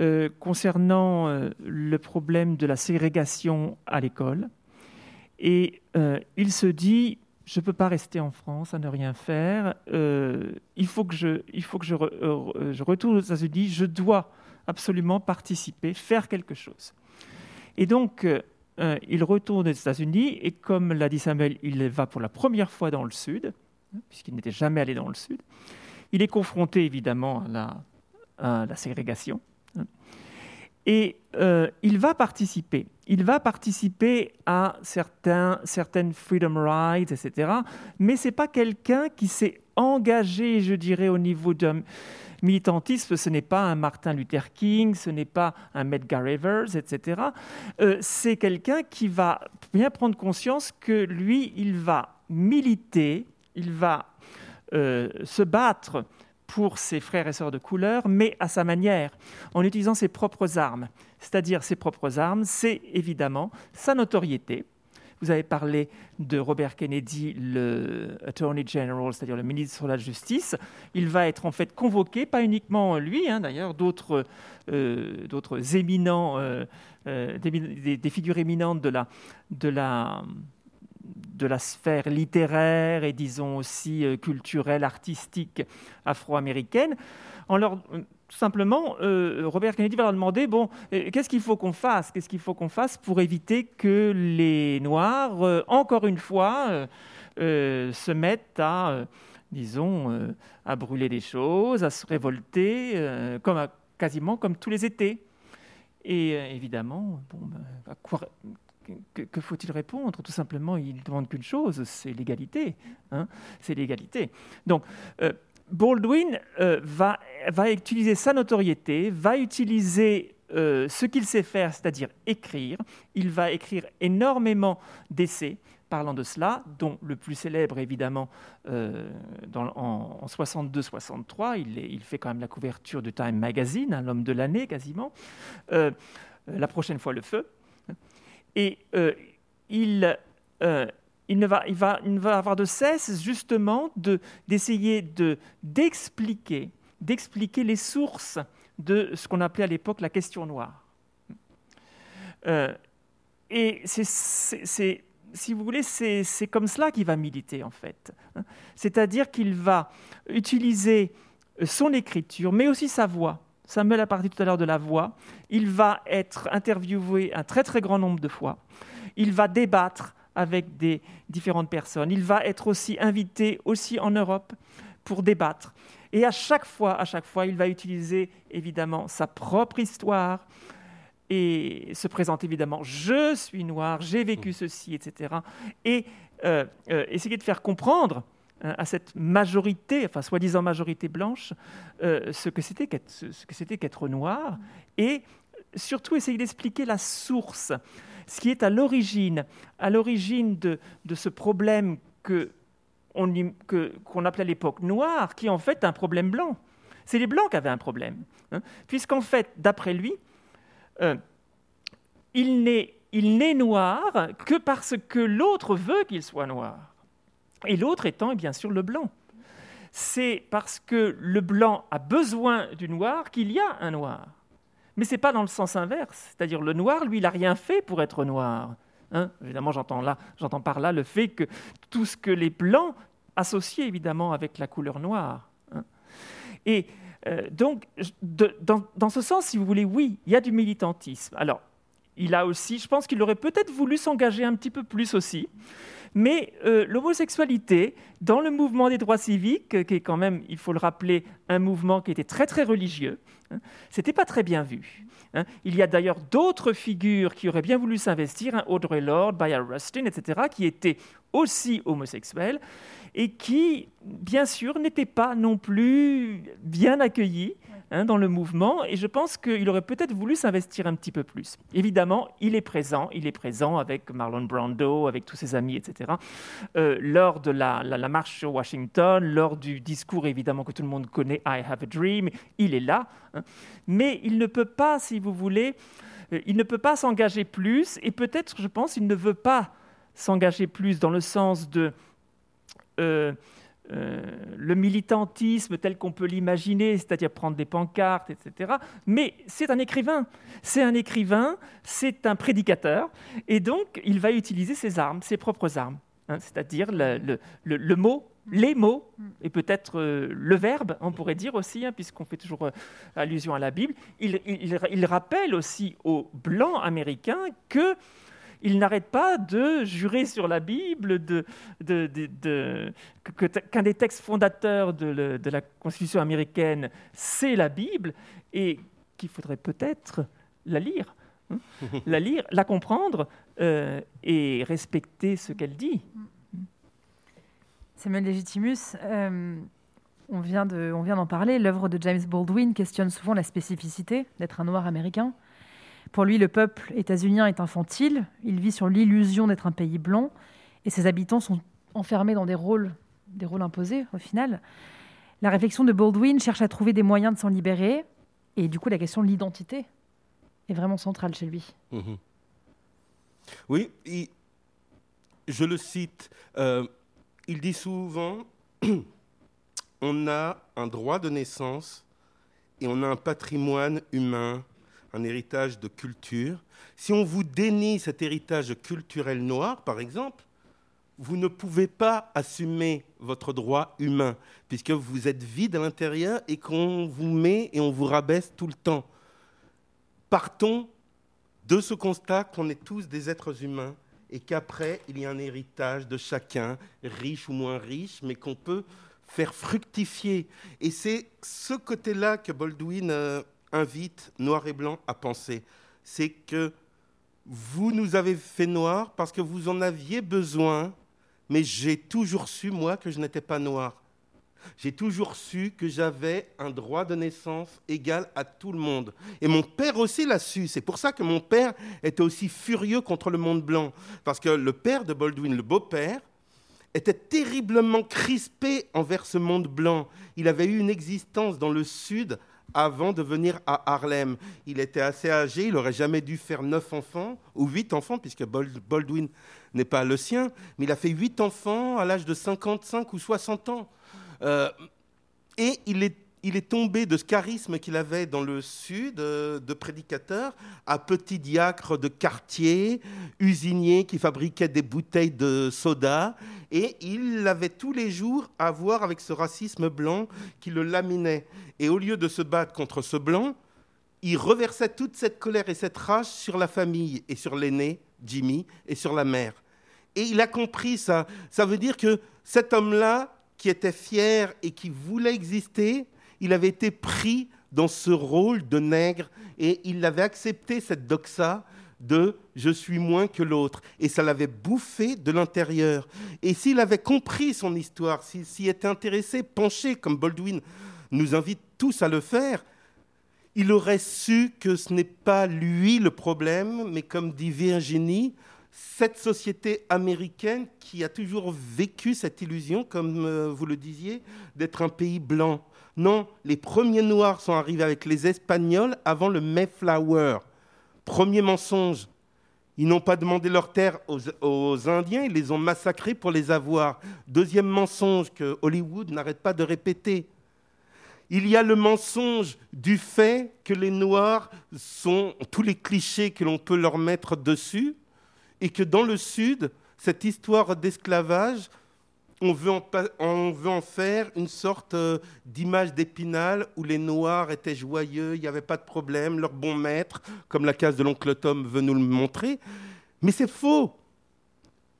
euh, concernant euh, le problème de la ségrégation à l'école. Et euh, il se dit, je ne peux pas rester en France à ne rien faire, il faut que, je, il faut que je retourne aux États-Unis, je dois absolument participer, faire quelque chose. Et donc, il retourne aux États-Unis, et comme l'a dit Samuel, il va pour la première fois dans le Sud, hein, puisqu'il n'était jamais allé dans le Sud. Il est confronté évidemment à la, ségrégation. Et euh, il va participer. Il va participer à certains, certaines freedom rights, etc. Mais ce n'est pas quelqu'un qui s'est engagé, je dirais, au niveau d'un militantisme. Ce n'est pas un Martin Luther King, ce n'est pas un Medgar Evers, etc. Euh, c'est quelqu'un qui va bien prendre conscience que lui, il va militer, il va euh, se battre pour ses frères et sœurs de couleur, mais à sa manière, en utilisant ses propres armes. C'est-à-dire ses propres armes, c'est évidemment sa notoriété. Vous avez parlé de Robert Kennedy, le Attorney General, c'est-à-dire le ministre de la Justice. Il va être en fait convoqué, pas uniquement lui, hein, d'ailleurs, d'autres, euh, d'autres éminents, euh, euh, des, figures éminentes de la, de la de la sphère littéraire et disons aussi culturelle, artistique afro-américaine, en leur tout simplement, euh, Robert Kennedy va leur demander bon, euh, qu'est-ce qu'il faut qu'on fasse Qu'est-ce qu'il faut qu'on fasse pour éviter que les Noirs, encore une fois, se mettent à, disons, à brûler des choses, à se révolter, comme quasiment comme tous les étés. Et évidemment, bon, ben, que, faut-il répondre? Tout simplement, il ne demande qu'une chose, c'est l'égalité. Hein c'est l'égalité. Donc, euh, Baldwin euh, va, utiliser sa notoriété, va utiliser euh, ce qu'il sait faire, c'est-à-dire écrire. Il va écrire énormément d'essais parlant de cela, dont le plus célèbre évidemment dans, en, 62-63, il, fait quand même la couverture de Time Magazine, hein, l'homme de l'année quasiment. la prochaine fois le feu. Et euh, il, euh, il, ne va, avoir de cesse justement d'essayer de, d'expliquer, d'expliquer les sources de ce qu'on appelait à l'époque la question noire. Euh, et c'est, si vous voulez, c'est, comme cela qu'il va militer en fait. C'est-à-dire qu'il va utiliser son écriture, mais aussi sa voix, Samuel a parlé tout à l'heure de la voix. Il va être interviewé un très très grand nombre de fois. Il va débattre avec des différentes personnes. Il va être aussi invité aussi en Europe pour débattre. Et à chaque fois, à chaque fois, il va utiliser évidemment sa propre histoire et se présente évidemment je suis noir, j'ai vécu ceci, etc. Et euh, euh, essayer de faire comprendre Hein, à cette majorité, enfin soi-disant majorité blanche, euh, ce que c'était qu'être, ce que c'était qu'être noir, et surtout essayer d'expliquer la source, ce qui est à l'origine, à l'origine de, ce problème que on, que, qu'on appelait à l'époque noir, qui est en fait un problème blanc. C'est les blancs qui avaient un problème, hein, puisqu'en fait, d'après lui, euh, il n'est il n'est noir que parce que l'autre veut qu'il soit noir et l'autre étant bien sûr le blanc. C'est parce que le blanc a besoin du noir qu'il y a un noir. Mais ce n'est pas dans le sens inverse, c'est-à-dire le noir, lui, il n'a rien fait pour être noir. Hein. évidemment, j'entends, là, j'entends par là le fait que tout ce que les blancs associent évidemment avec la couleur noire. Hein. Et euh, donc, dans, dans, ce sens, si vous voulez, oui, il y a du militantisme. Alors, il a aussi, je pense qu'il aurait peut-être voulu s'engager un petit peu plus aussi, mais euh, l'homosexualité, dans le mouvement des droits civiques, qui est quand même, il faut le rappeler, un mouvement qui était très très religieux, hein, c'était pas très bien vu. Hein. Il y a d'ailleurs d'autres figures qui auraient bien voulu s'investir, hein, Audrey Lorde, Bayard Rustin, etc., qui étaient aussi homosexuels et qui, bien sûr, n'étaient pas non plus bien accueillis Hein, dans le mouvement, et je pense qu'il aurait peut-être voulu s'investir un petit peu plus. Évidemment, il est présent, il est présent avec Marlon Brando, avec tous ses amis, etc. Euh, lors de la, marche sur Washington, lors du discours évidemment que tout le monde connaît, I Have a Dream, il est là, hein. mais il ne peut pas, si vous voulez, euh, il ne peut pas s'engager plus, et peut-être, je pense, il ne veut pas s'engager plus dans le sens de... Euh, euh, le militantisme tel qu'on peut l'imaginer, c'est-à-dire prendre des pancartes, etc. Mais c'est un écrivain, c'est un écrivain, c'est un prédicateur, et donc il va utiliser ses armes, ses propres armes, hein, c'est-à-dire le, mot, les mots, et peut-être euh, le verbe, on pourrait dire aussi, hein, puisqu'on fait toujours allusion à la Bible. Il, il, rappelle aussi aux Blancs américains que il n'arrête pas de jurer sur la Bible de, qu'un des textes fondateurs de, la Constitution américaine, c'est la Bible, et qu'il faudrait peut-être la lire. Hein, la lire, la comprendre euh, et respecter ce qu'elle dit. Samuel Legitimus, euh, on vient d'en parler, l'œuvre de James Baldwin questionne souvent la spécificité d'être un noir américain. Pour lui, le peuple états-unien est infantile, il vit sur l'illusion d'être un pays blanc, et ses habitants sont enfermés dans des rôles, des rôles imposés au final. La réflexion de Baldwin cherche à trouver des moyens de s'en libérer, et du coup la question de l'identité est vraiment centrale chez lui. Mhm. Oui, je le cite, euh, il dit souvent, on a un droit de naissance et on a un patrimoine humain un héritage de culture. Si on vous dénie cet héritage culturel noir, par exemple, vous ne pouvez pas assumer votre droit humain, puisque vous êtes vide à l'intérieur et qu'on vous met et on vous rabaisse tout le temps. Partons de ce constat qu'on est tous des êtres humains et qu'après, il y a un héritage de chacun, riche ou moins riche, mais qu'on peut faire fructifier. Et c'est ce côté-là que Baldwin euh, invite Noir et Blanc à penser. C'est que vous nous avez fait noir parce que vous en aviez besoin, mais j'ai toujours su, moi, que je n'étais pas noir. J'ai toujours su que j'avais un droit de naissance égal à tout le monde. Et mon père aussi l'a su. C'est pour ça que mon père était aussi furieux contre le monde blanc. Parce que le père de Baldwin, le beau-père, était terriblement crispé envers ce monde blanc. Il avait eu une existence dans le Sud avant de venir à Harlem. Il était assez âgé, il n'aurait jamais dû faire neuf enfants, ou huit enfants, puisque Baldwin n'est pas le sien, mais il a fait huit enfants à l'âge de 55 ou 60 ans. Euh, et il est il est tombé de ce charisme qu'il avait dans le sud euh, de prédicateur à petit diacre de quartier, usinier qui fabriquait des bouteilles de soda. Et il avait tous les jours à voir avec ce racisme blanc qui le laminait. Et au lieu de se battre contre ce blanc, il reversait toute cette colère et cette rage sur la famille et sur l'aîné, Jimmy, et sur la mère. Et il a compris ça. Ça veut dire que cet homme-là, qui était fier et qui voulait exister, il avait été pris dans ce rôle de nègre et il avait accepté cette doxa de je suis moins que l'autre. Et ça l'avait bouffé de l'intérieur. Et s'il avait compris son histoire, s'il s'y était intéressé, penché, comme Baldwin nous invite tous à le faire, il aurait su que ce n'est pas lui le problème, mais comme dit Virginie, cette société américaine qui a toujours vécu cette illusion, comme euh, vous le disiez, d'être un pays blanc. Non, les premiers Noirs sont arrivés avec les Espagnols avant le Mayflower. Premier mensonge. Ils n'ont pas demandé leur terre aux, Indiens, ils les ont massacrés pour les avoir. Deuxième mensonge que Hollywood n'arrête pas de répéter. Il y a le mensonge du fait que les Noirs sont tous les clichés que l'on peut leur mettre dessus, et que dans le Sud, cette histoire d'esclavage on veut, en, faire une sorte euh, d'image d'épinal où les Noirs étaient joyeux, il n'y avait pas de problème, leur bon maître, comme la case de l'oncle Tom veut nous le montrer. Mais c'est faux.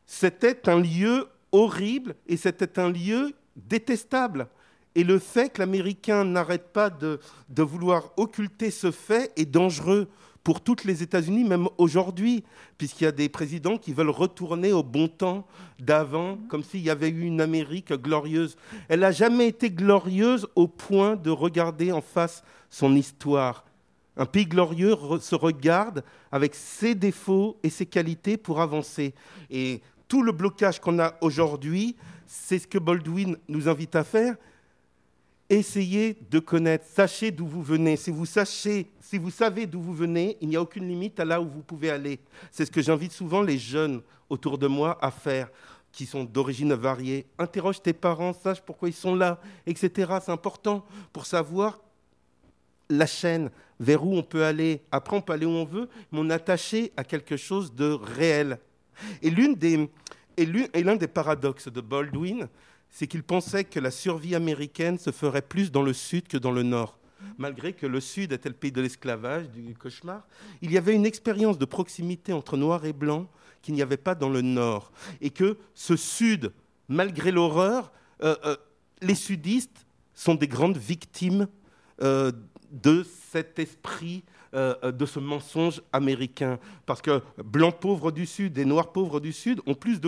C'était un lieu horrible et c'était un lieu détestable. Et le fait que l'Américain n'arrête pas de, de, vouloir occulter ce fait est dangereux pour toutes les États-Unis, même aujourd'hui, puisqu'il y a des présidents qui veulent retourner au bon temps d'avant, comme s'il y avait eu une Amérique glorieuse. Elle n'a jamais été glorieuse au point de regarder en face son histoire. Un pays glorieux se regarde avec ses défauts et ses qualités pour avancer. Et tout le blocage qu'on a aujourd'hui, c'est ce que Baldwin nous invite à faire, Essayez de connaître, sachez d'où vous venez. Si vous, savez d'où vous venez, il n'y a aucune limite à là où vous pouvez aller. C'est ce que j'invite souvent les jeunes autour de moi à faire, qui sont d'origine variée. Interroge tes parents, sache pourquoi ils sont là, etc. C'est important pour savoir la chaîne, vers où on peut aller. Après, on peut aller où on veut, mais on est attaché à quelque chose de réel. Et l'un des paradoxes de Baldwin, c'est qu'il pensait que la survie américaine se ferait plus dans le sud que dans le nord. Malgré que le sud était le pays de l'esclavage, du cauchemar, il y avait une expérience de proximité entre noir et blanc qu'il n'y avait pas dans le nord. Et que ce sud, malgré l'horreur, euh, euh, les sudistes sont des grandes victimes euh, de cet esprit euh, de ce mensonge américain. Parce que blancs pauvres du Sud et noirs pauvres du Sud ont plus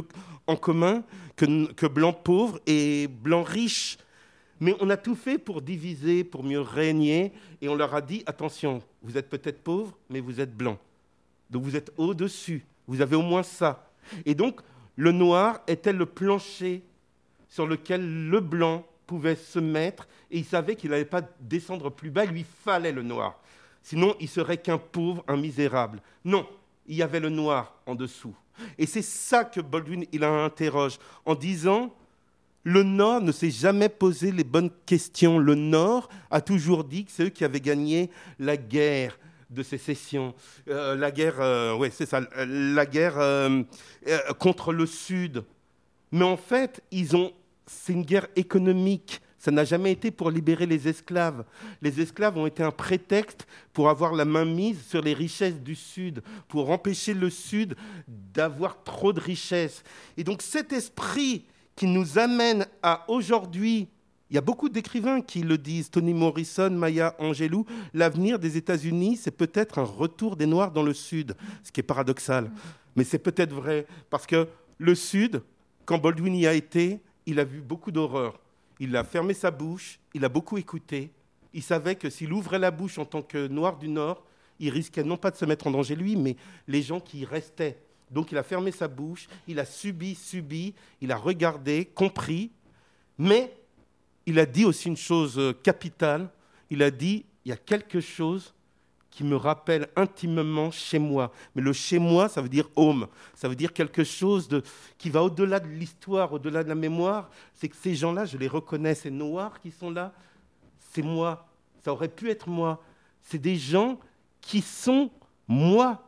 en commun que, que blancs pauvres et blancs riches. Mais on a tout fait pour diviser, pour mieux régner, et on leur a dit, attention, vous êtes peut-être pauvres, mais vous êtes blancs. Donc vous êtes au-dessus, vous avez au moins ça. Et donc le noir était le plancher sur lequel le blanc pouvait se mettre, et il savait qu'il n'allait pas descendre plus bas, il lui fallait le noir. Sinon, il serait qu'un pauvre, un misérable. Non, il y avait le noir en dessous. Et c'est ça que Baldwin il interroge en disant le Nord ne s'est jamais posé les bonnes questions. Le Nord a toujours dit que c'est eux qui avaient gagné la guerre de sécession, euh, la guerre, euh, c'est ça, la guerre euh, contre le Sud. Mais en fait, ils ont, c'est une guerre économique. Ça n'a jamais été pour libérer les esclaves. Les esclaves ont été un prétexte pour avoir la main mise sur les richesses du Sud, pour empêcher le Sud d'avoir trop de richesses. Et donc cet esprit qui nous amène à aujourd'hui, il y a beaucoup d'écrivains qui le disent, Tony Morrison, Maya Angelou, l'avenir des États-Unis, c'est peut-être un retour des Noirs dans le Sud, ce qui est paradoxal. Mais c'est peut-être vrai, parce que le Sud, quand Baldwin y a été, il a vu beaucoup d'horreurs il a fermé sa bouche, il a beaucoup écouté. Il savait que s'il ouvrait la bouche en tant que noir du Nord, il risquait non pas de se mettre en danger lui, mais les gens qui y restaient. Donc il a fermé sa bouche, il a subi, subi, il a regardé, compris, mais il a dit aussi une chose euh, capitale, il a dit, il y a quelque chose qui me rappelle intimement chez moi. Mais le chez moi, ça veut dire home. Ça veut dire quelque chose de, qui va au-delà de l'histoire, au-delà de la mémoire. C'est que ces gens-là, je les reconnais. Ces noirs qui sont là, c'est moi. Ça aurait pu être moi. C'est des gens qui sont moi.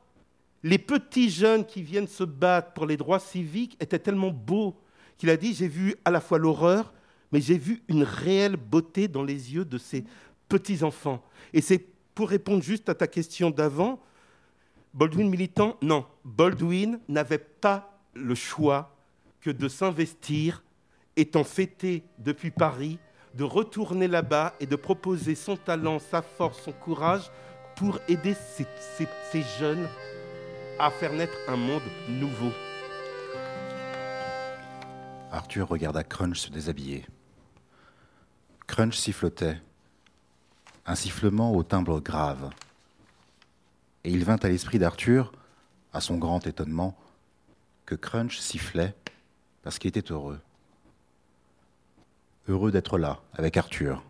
Les petits jeunes qui viennent se battre pour les droits civiques étaient tellement beaux qu'il a dit, j'ai vu à la fois l'horreur, mais j'ai vu une réelle beauté dans les yeux de ces petits enfants. Et c'est pour répondre juste à ta question d'avant, Baldwin militant, non, Baldwin n'avait pas le choix que de s'investir, étant fêté depuis Paris, de retourner là-bas et de proposer son talent, sa force, son courage pour aider ces, jeunes à faire naître un monde nouveau. Arthur regarda Crunch se déshabiller. Crunch sifflotait un sifflement au timbre grave. Et il vint à l'esprit d'Arthur, à son grand étonnement, que Crunch sifflait parce qu'il était heureux. Heureux d'être là, avec Arthur.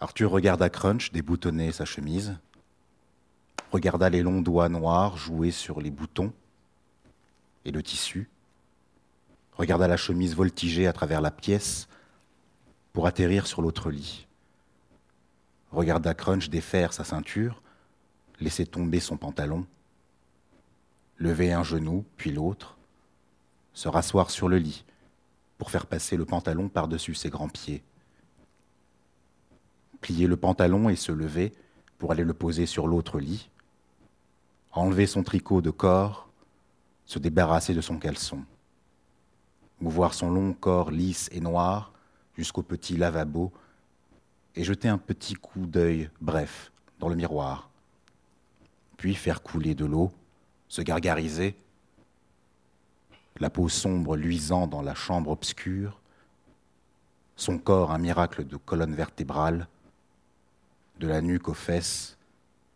Arthur regarda Crunch déboutonner sa chemise, regarda les longs doigts noirs jouer sur les boutons et le tissu, regarda la chemise voltiger à travers la pièce pour atterrir sur l'autre lit regarda Crunch défaire sa ceinture, laisser tomber son pantalon, lever un genou, puis l'autre, se rasseoir sur le lit pour faire passer le pantalon par-dessus ses grands pieds, plier le pantalon et se lever pour aller le poser sur l'autre lit, enlever son tricot de corps, se débarrasser de son caleçon. mouvoir son long corps lisse et noir jusqu'au petit lavabo, et jeter un petit coup d'œil bref dans le miroir, puis faire couler de l'eau, se gargariser, la peau sombre luisant dans la chambre obscure, son corps un miracle de colonne vertébrale, de la nuque aux fesses,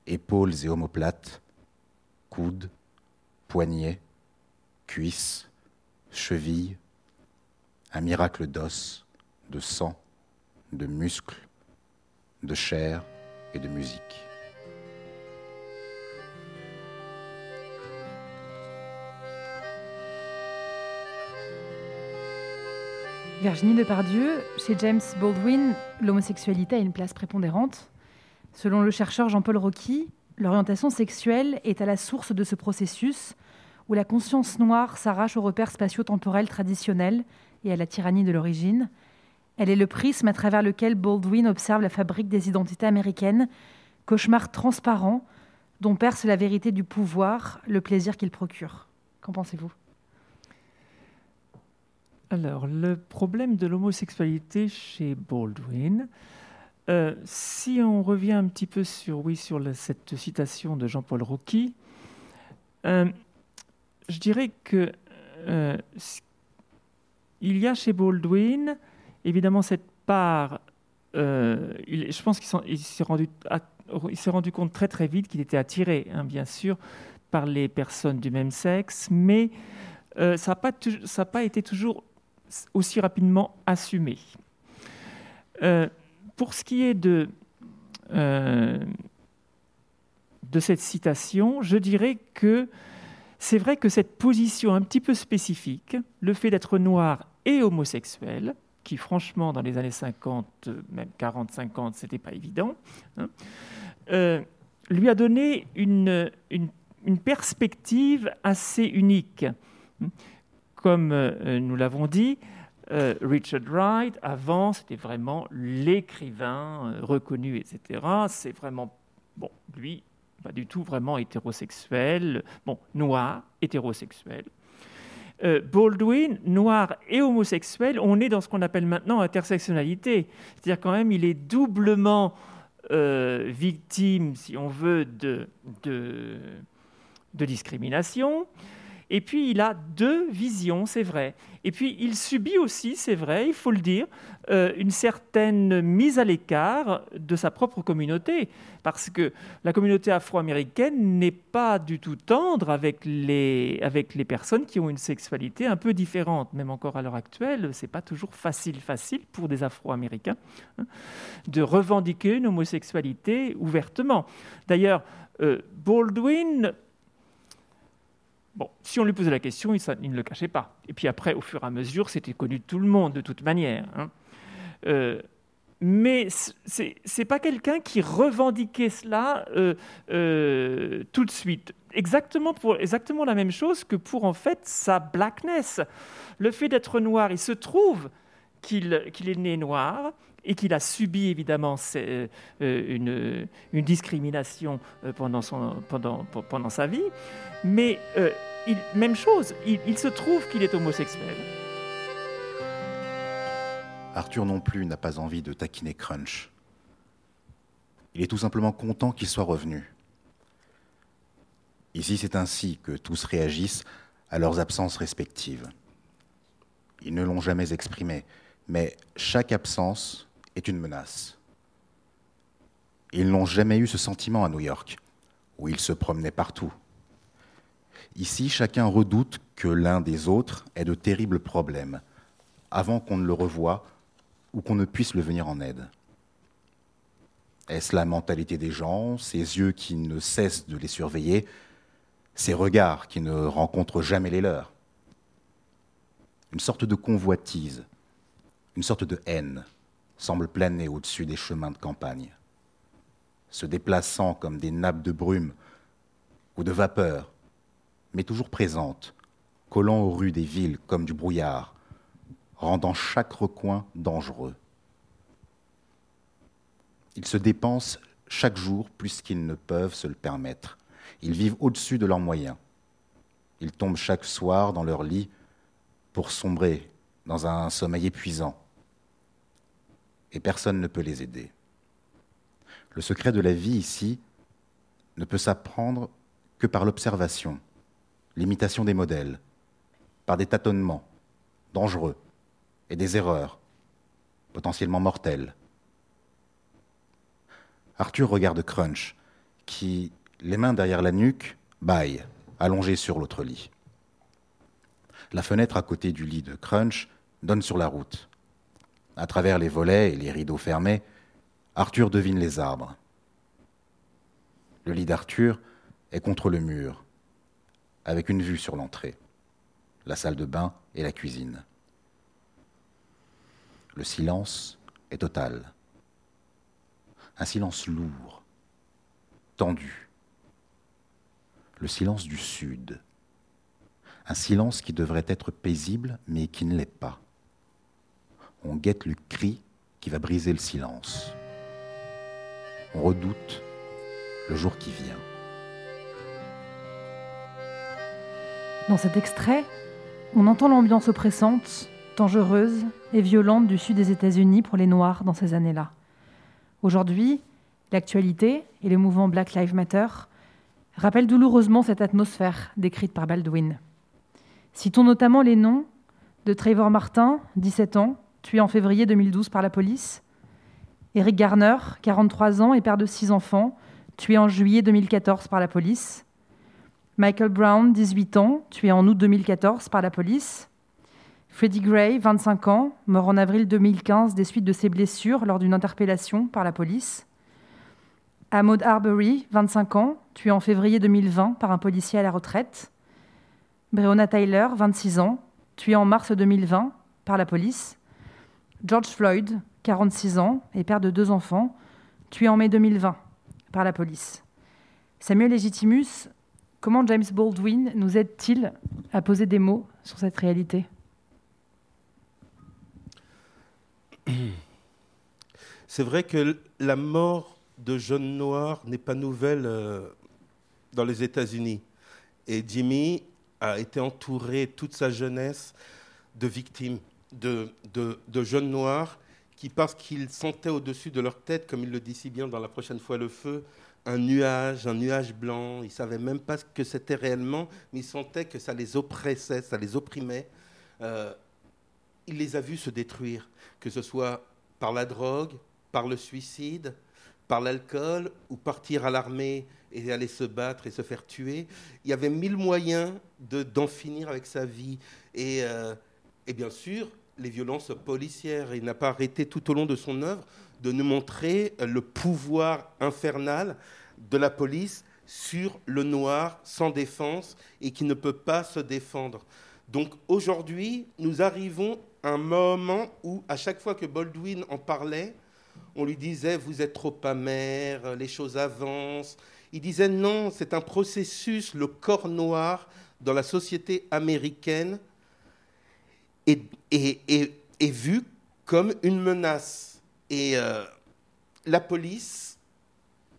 épaules et omoplates, coudes, poignets, cuisses, chevilles, un miracle d'os, de sang, de muscles, de chair et de musique. Virginie Depardieu, chez James Baldwin, l'homosexualité a une place prépondérante. Selon le chercheur Jean-Paul Rocky, l'orientation sexuelle est à la source de ce processus où la conscience noire s'arrache aux repères spatio-temporels traditionnels et à la tyrannie de l'origine. Elle est le prisme à travers lequel Baldwin observe la fabrique des identités américaines, cauchemar transparent dont perce la vérité du pouvoir, le plaisir qu'il procure. Qu'en pensez-vous? Alors, le problème de l'homosexualité chez Baldwin, euh, si on revient un petit peu sur, cette citation de Jean-Paul Rocky, euh, je dirais que euh, il y a chez Baldwin évidemment cette part. Euh, je pense qu'il s'est rendu, rendu, compte très très vite qu'il était attiré, hein, bien sûr, par les personnes du même sexe, mais euh, ça n'a pas, pas, été toujours aussi rapidement assumé. Euh, pour ce qui est de, de cette citation, je dirais que c'est vrai que cette position un petit peu spécifique, le fait d'être noir et homosexuel, qui franchement dans les années 50, même 40-50, c'était pas évident, hein, euh, lui a donné une, une, perspective assez unique. Comme euh, nous l'avons dit, euh, Richard Wright, avant, c'était vraiment l'écrivain reconnu, etc. C'est vraiment, bon, lui, pas du tout vraiment hétérosexuel, bon, noir, hétérosexuel. Euh, Baldwin, noir et homosexuel, on est dans ce qu'on appelle maintenant intersectionnalité. C'est-à-dire quand même, il est doublement euh, victime, si on veut, de, de, de discrimination. Et puis il a deux visions, c'est vrai. Et puis il subit aussi, c'est vrai, il faut le dire, euh, une certaine mise à l'écart de sa propre communauté, parce que la communauté afro-américaine n'est pas du tout tendre avec les, avec les personnes qui ont une sexualité un peu différente. Même encore à l'heure actuelle, c'est pas toujours facile, facile pour des Afro-Américains hein, de revendiquer une homosexualité ouvertement. D'ailleurs, euh, Baldwin Bon, si on lui posait la question, il, ne le cachait pas. Et puis après, au fur et à mesure, c'était connu de tout le monde, de toute manière. Hein. Euh, mais ce n'est pas quelqu'un qui revendiquait cela euh, euh, tout de suite. Exactement, pour, exactement la même chose que pour en fait sa blackness. Le fait d'être noir, il se trouve qu'il est né noir et qu'il a subi évidemment une, une, discrimination pendant, son, pendant, sa vie. Mais euh, même chose, il, se trouve qu'il est homosexuel. Arthur non plus n'a pas envie de taquiner Crunch. Il est tout simplement content qu'il soit revenu. Ici, c'est ainsi que tous réagissent à leurs absences respectives. Ils ne l'ont jamais exprimé, mais chaque absence est une menace. Ils n'ont jamais eu ce sentiment à New York, où ils se promenaient partout, Ici, chacun redoute que l'un des autres ait de terribles problèmes, avant qu'on ne le revoie ou qu'on ne puisse le venir en aide. Est-ce la mentalité des gens, ces yeux qui ne cessent de les surveiller, ces regards qui ne rencontrent jamais les leurs? Une sorte de convoitise, une sorte de haine semble planer au-dessus des chemins de campagne, se déplaçant comme des nappes de brume ou de vapeur mais toujours présente, collant aux rues des villes comme du brouillard, rendant chaque recoin dangereux. Ils se dépensent chaque jour plus qu'ils ne peuvent se le permettre. Ils vivent au-dessus de leurs moyens. Ils tombent chaque soir dans leur lit pour sombrer dans un sommeil épuisant. Et personne ne peut les aider. Le secret de la vie ici ne peut s'apprendre que par l'observation, l'imitation des modèles, par des tâtonnements dangereux et des erreurs potentiellement mortelles. Arthur regarde Crunch, qui, les mains derrière la nuque, baille, allongé sur l'autre lit. La fenêtre à côté du lit de Crunch donne sur la route. À travers les volets et les rideaux fermés, Arthur devine les arbres. Le lit d'Arthur est contre le mur, avec une vue sur l'entrée, la salle de bain et la cuisine. Le silence est total. Un silence lourd, tendu. Le silence du Sud. Un silence qui devrait être paisible, mais qui ne l'est pas. On guette le cri qui va briser le silence. On redoute le jour qui vient. Dans cet extrait, on entend l'ambiance oppressante, dangereuse et violente du sud des États-Unis pour les Noirs dans ces années-là. Aujourd'hui, l'actualité et le mouvement Black Lives Matter rappellent douloureusement cette atmosphère décrite par Baldwin. Citons notamment les noms de Trevor Martin, 17 ans, tué en février 2012 par la police, Eric Garner, 43 ans et père de six enfants, tué en juillet 2014 par la police, Michael Brown, 18 ans, tué en août 2014 par la police, Freddie Gray, 25 ans, mort en avril 2015 des suites de ses blessures lors d'une interpellation par la police. Ahmaud Arbery, 25 ans, tué en février 2020 par un policier à la retraite. Breonna Tyler, 26 ans, tué en mars 2020 par la police. George Floyd, 46 ans et père de deux enfants, tué en mai 2020 par la police. Samuel Legitimus, comment James Baldwin nous aide-t-il à poser des mots sur cette réalité? C'est vrai que la mort de jeunes noirs n'est pas nouvelle euh, dans les États-Unis. Et Jimmy a été entouré toute sa jeunesse de victimes, de, jeunes noirs qui, parce qu'ils sentaient au-dessus de leur tête, comme il le dit si bien dans La prochaine fois le feu, un nuage, un nuage blanc. Ils ne savaient même pas ce que c'était réellement, mais ils sentaient que ça les oppressait, ça les opprimait. Euh, il les a vus se détruire, que ce soit par la drogue, par le suicide, par l'alcool ou partir à l'armée et aller se battre et se faire tuer. Il y avait mille moyens d'en finir avec sa vie. Et, euh, et, bien sûr, les violences policières. Il n'a pas arrêté tout au long de son œuvre de nous montrer le pouvoir infernal de la police sur le noir sans défense et qui ne peut pas se défendre. Donc aujourd'hui, nous arrivons un moment où, à chaque fois que Baldwin en parlait, on lui disait Vous êtes trop amer, les choses avancent. Il disait Non, c'est un processus, le corps noir dans la société américaine est, vu comme une menace. Et euh, la police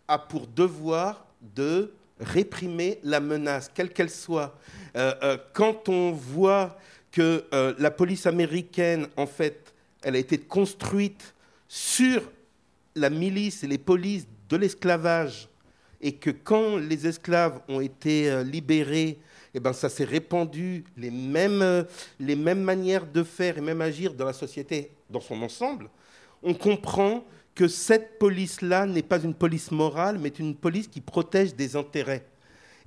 a pour devoir de réprimer la menace, quelle qu'elle soit. Euh, euh, quand on voit que la police américaine, en fait, elle a été construite sur la milice et les polices de l'esclavage, et que quand les esclaves ont été libérés, eh ben, ça s'est répandu, les mêmes, euh, les mêmes manières de faire et même agir dans la société dans son ensemble, on comprend que cette police-là n'est pas une police morale, mais une police qui protège des intérêts.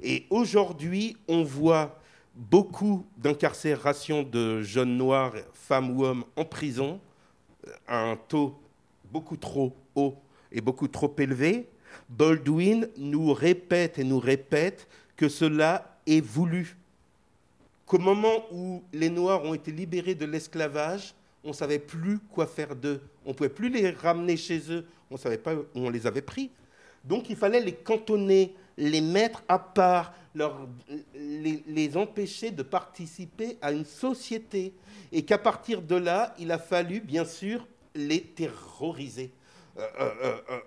Et aujourd'hui, on voit beaucoup d'incarcération de jeunes noirs, femmes ou hommes, en prison, à un taux beaucoup trop haut et beaucoup trop élevé, Baldwin nous répète et nous répète que cela est voulu. Qu'au moment où les Noirs ont été libérés de l'esclavage, on ne savait plus quoi faire d'eux. On ne pouvait plus les ramener chez eux. On savait pas où on les avait pris. Donc il fallait les cantonner, les mettre à part, leur, les, empêcher de participer à une société. Et qu'à partir de là, il a fallu, bien sûr, les terroriser. Euh, euh, euh,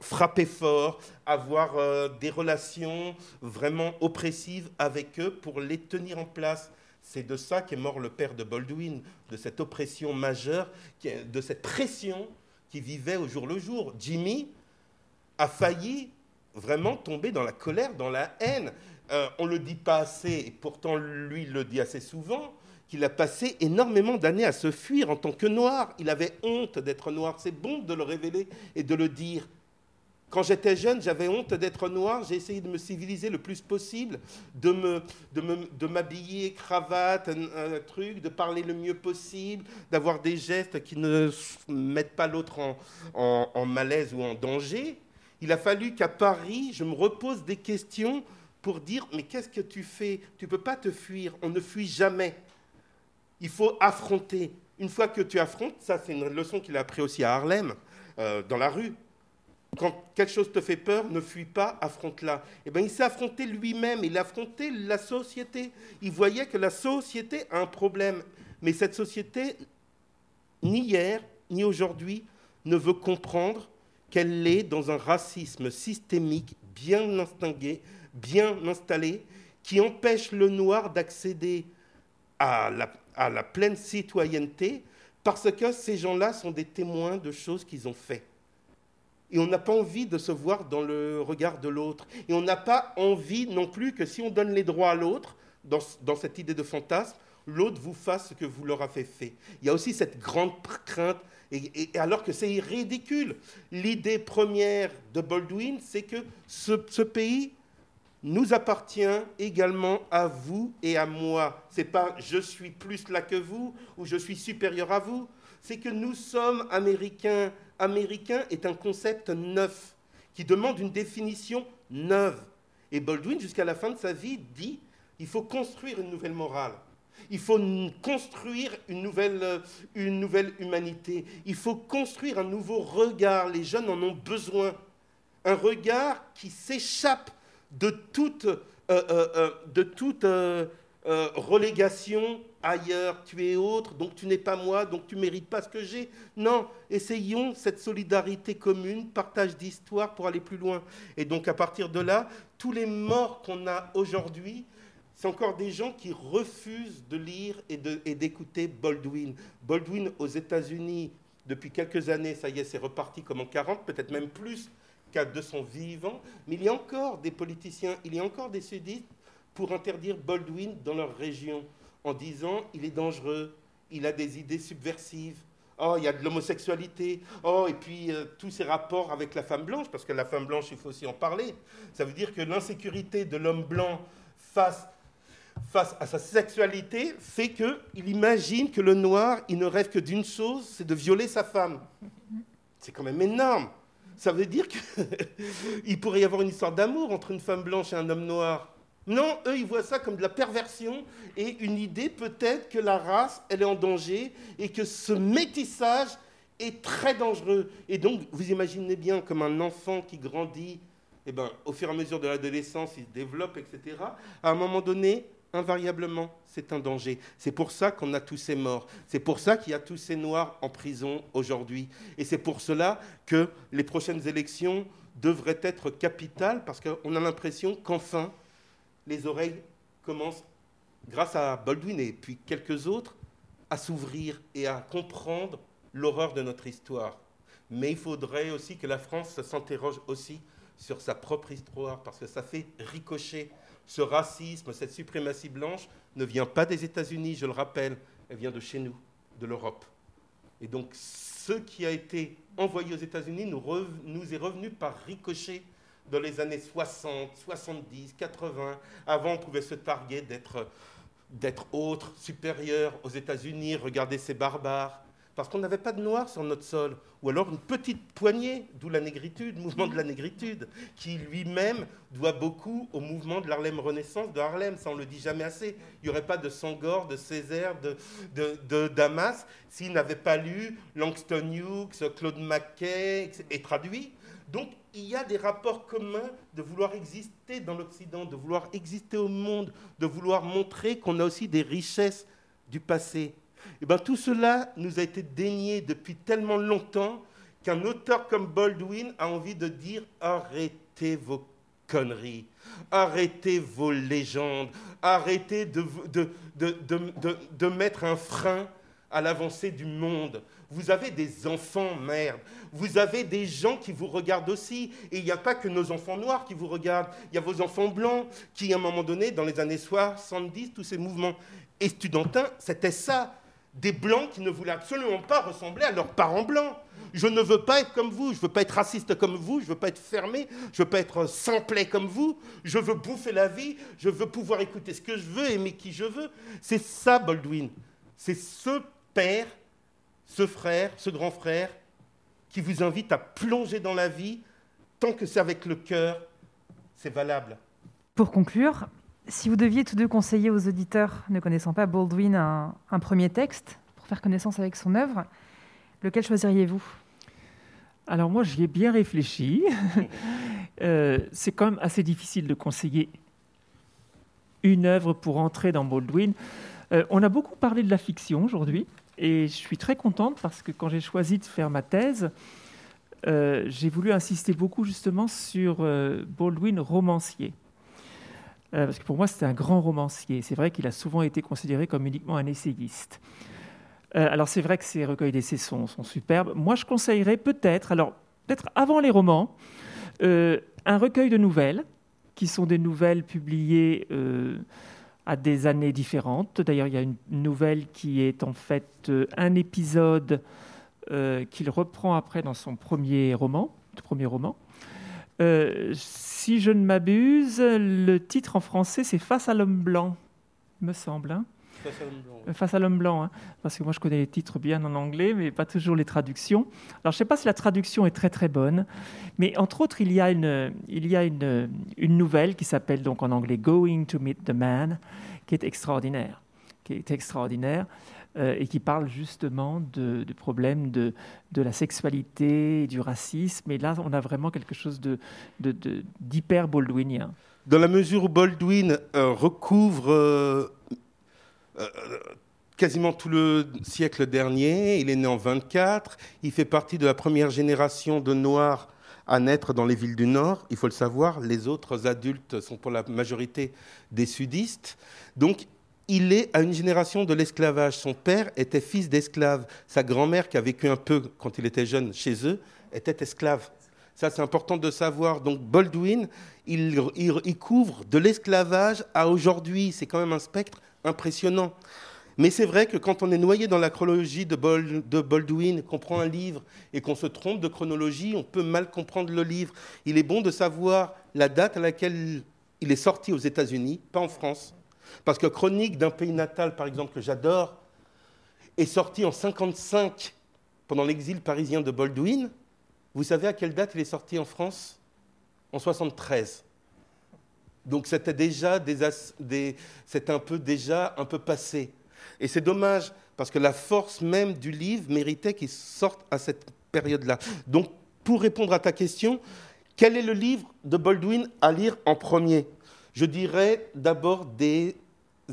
frapper fort, avoir des relations vraiment oppressives avec eux pour les tenir en place. C'est de ça qu'est mort le père de Baldwin, de cette oppression majeure, de cette pression qui vivait au jour le jour. Jimmy a failli vraiment tomber dans la colère, dans la haine. Euh, on ne le dit pas assez, et pourtant lui le dit assez souvent, qu'il a passé énormément d'années à se fuir en tant que noir. Il avait honte d'être noir. C'est bon de le révéler et de le dire. Quand j'étais jeune, j'avais honte d'être noir. J'ai essayé de me civiliser le plus possible, de, me, de, m'habiller, cravate, un, truc, de parler le mieux possible, d'avoir des gestes qui ne mettent pas l'autre en, en malaise ou en danger. Il a fallu qu'à Paris, je me repose des questions pour dire mais qu'est-ce que tu fais? Tu ne peux pas te fuir, on ne fuit jamais. Il faut affronter. Une fois que tu affrontes, ça c'est une leçon qu'il a appris aussi à Harlem, euh, dans la rue. Quand quelque chose te fait peur, ne fuis pas, affronte-la. Eh bien, il s'est affronté lui-même, il a affronté la société. Il voyait que la société a un problème. Mais cette société, ni hier, ni aujourd'hui, ne veut comprendre qu'elle est dans un racisme systémique bien instingué, bien installé qui empêche le noir d'accéder à la, pleine citoyenneté parce que ces gens-là sont des témoins de choses qu'ils ont fait. Et on n'a pas envie de se voir dans le regard de l'autre. Et on n'a pas envie non plus que si on donne les droits à l'autre, dans, cette idée de fantasme, l'autre vous fasse ce que vous leur avez fait. Il y a aussi cette grande crainte, et, alors que c'est ridicule. L'idée première de Baldwin, c'est que ce pays nous appartient également à vous et à moi. C'est pas je suis plus là que vous ou je suis supérieur à vous. C'est que nous sommes américains. Américain est un concept neuf qui demande une définition neuve. Et Baldwin, jusqu'à la fin de sa vie, dit il faut construire une nouvelle morale. Il faut construire une nouvelle, une nouvelle humanité. Il faut construire un nouveau regard. Les jeunes en ont besoin. Un regard qui s'échappe de toute, euh, euh, euh, de toute relégation ailleurs, tu es autre, donc tu n'es pas moi, donc tu ne mérites pas ce que j'ai. Non, essayons cette solidarité commune, partage d'histoire pour aller plus loin. Et donc à partir de là, tous les morts qu'on a aujourd'hui, c'est encore des gens qui refusent de lire et d'écouter Baldwin. Baldwin aux États-Unis, depuis quelques années, ça y est, c'est reparti comme en 40, peut-être même plus de son vivant, mais il y a encore des politiciens, il y a encore des sudistes pour interdire Baldwin dans leur région en disant il est dangereux, il a des idées subversives. Oh, il y a de l'homosexualité. Oh, et puis euh, tous ces rapports avec la femme blanche, parce que la femme blanche, il faut aussi en parler. Ça veut dire que l'insécurité de l'homme blanc face, face à sa sexualité fait qu'il imagine que le noir, il ne rêve que d'une chose, c'est de violer sa femme. C'est quand même énorme ça veut dire qu'il pourrait y avoir une histoire d'amour entre une femme blanche et un homme noir. Non, eux, ils voient ça comme de la perversion et une idée peut-être que la race, elle est en danger et que ce métissage est très dangereux. Et donc, vous imaginez bien comme un enfant qui grandit, eh ben, au fur et à mesure de l'adolescence, il se développe, etc. À un moment donné, invariablement, c'est un danger. C'est pour ça qu'on a tous ces morts. C'est pour ça qu'il y a tous ces noirs en prison aujourd'hui. Et c'est pour cela que les prochaines élections devraient être capitales, parce qu'on a l'impression qu'enfin, les oreilles commencent, grâce à Baldwin et puis quelques autres, à s'ouvrir et à comprendre l'horreur de notre histoire. Mais il faudrait aussi que la France s'interroge aussi sur sa propre histoire, parce que ça fait ricocher ce racisme, cette suprématie blanche ne vient pas des États-Unis, je le rappelle, elle vient de chez nous, de l'Europe. Et donc ce qui a été envoyé aux États-Unis nous, nous, est revenu par ricochet dans les années 60, 70, 80. Avant, on pouvait se targuer d'être d'être autre, supérieur aux États-Unis, regarder ces barbares parce qu'on n'avait pas de noirs sur notre sol, ou alors une petite poignée, d'où la négritude, mouvement de la négritude, qui lui-même doit beaucoup au mouvement de l'Harlem Renaissance de Harlem, ça on le dit jamais assez. Il n'y aurait pas de Sangor, de Césaire, de, de, Damas s'il n'avait pas lu Langston Hughes, Claude Mackay, et traduit. Donc il y a des rapports communs de vouloir exister dans l'Occident, de vouloir exister au monde, de vouloir montrer qu'on a aussi des richesses du passé et eh bien, tout cela nous a été dénié depuis tellement longtemps qu'un auteur comme Baldwin a envie de dire arrêtez vos conneries. Arrêtez vos légendes. Arrêtez de mettre un frein à l'avancée du monde. Vous avez des enfants, merde. Vous avez des gens qui vous regardent aussi. Et il n'y a pas que nos enfants noirs qui vous regardent. Il y a vos enfants blancs qui, à un moment donné, dans les années 70, tous ces mouvements estudiantins, c'était ça. Des blancs qui ne voulaient absolument pas ressembler à leurs parents blancs. Je ne veux pas être comme vous, je ne veux pas être raciste comme vous, je ne veux pas être fermé, je ne veux pas être simplet comme vous, je veux bouffer la vie, je veux pouvoir écouter ce que je veux, aimer qui je veux. C'est ça, Baldwin. C'est ce père, ce frère, ce grand frère, qui vous invite à plonger dans la vie, tant que c'est avec le cœur, c'est valable. Pour conclure, si vous deviez tous deux conseiller aux auditeurs ne connaissant pas Baldwin un, un premier texte pour faire connaissance avec son œuvre, lequel choisiriez-vous? Alors moi, j'y ai bien réfléchi. euh, c'est quand même assez difficile de conseiller une œuvre pour entrer dans Baldwin. Euh, on a beaucoup parlé de la fiction aujourd'hui. Et je suis très contente parce que quand j'ai choisi de faire ma thèse, euh, j'ai voulu insister beaucoup justement sur euh, Baldwin romancier. Euh, parce que pour moi, c'était un grand romancier. C'est vrai qu'il a souvent été considéré comme uniquement un essayiste. alors c'est vrai que ses recueils d'essais sont, sont, superbes. Moi, je conseillerais peut-être, alors peut-être avant les romans, un recueil de nouvelles, qui sont des nouvelles publiées à des années différentes. D'ailleurs, il y a une nouvelle qui est en fait euh, un épisode euh, qu'il reprend après dans son premier roman. Roman. Euh, si je ne m'abuse, le titre en français, c'est Face à l'homme blanc, me semble. Hein. Face à l'homme blanc. Hein. parce que moi je connais les titres bien en anglais, mais pas toujours les traductions. Alors je ne sais pas si la traduction est très très bonne, mais entre autres il y a une, il y a une, une nouvelle qui s'appelle donc en anglais Going to Meet the Man, qui est extraordinaire, qui est extraordinaire. Euh, et qui parle justement de, du problème de, de, la sexualité, du racisme. Et là, on a vraiment quelque chose d'hyper baldwinien. Dans la mesure où Baldwin euh, recouvre euh, quasiment tout le siècle dernier. Il est né en 24. Il fait partie de la première génération de Noirs à naître dans les villes du Nord. Il faut le savoir, les autres adultes sont pour la majorité des sudistes. Donc, il est à une génération de l'esclavage. Son père était fils d'esclave. Sa grand-mère, qui a vécu un peu quand il était jeune chez eux, était esclave. Ça, c'est important de savoir. Donc, Baldwin, il, il couvre de l'esclavage à aujourd'hui. C'est quand même un spectre impressionnant. Mais c'est vrai que quand on est noyé dans la chronologie de, Baldwin, qu'on prend un livre et qu'on se trompe de chronologie, on peut mal comprendre le livre. Il est bon de savoir la date à laquelle il est sorti aux États-Unis, pas en France. Parce que Chronique d'un pays natal, par exemple, que j'adore, est sorti en 55 pendant l'exil parisien de Baldwin. Vous savez à quelle date il est sorti en France? En 73. Donc c'était déjà des, un peu déjà un peu passé. Et c'est dommage parce que la force même du livre méritait qu'il sorte à cette période-là. Donc pour répondre à ta question, quel est le livre de Baldwin à lire en premier? Je dirais d'abord des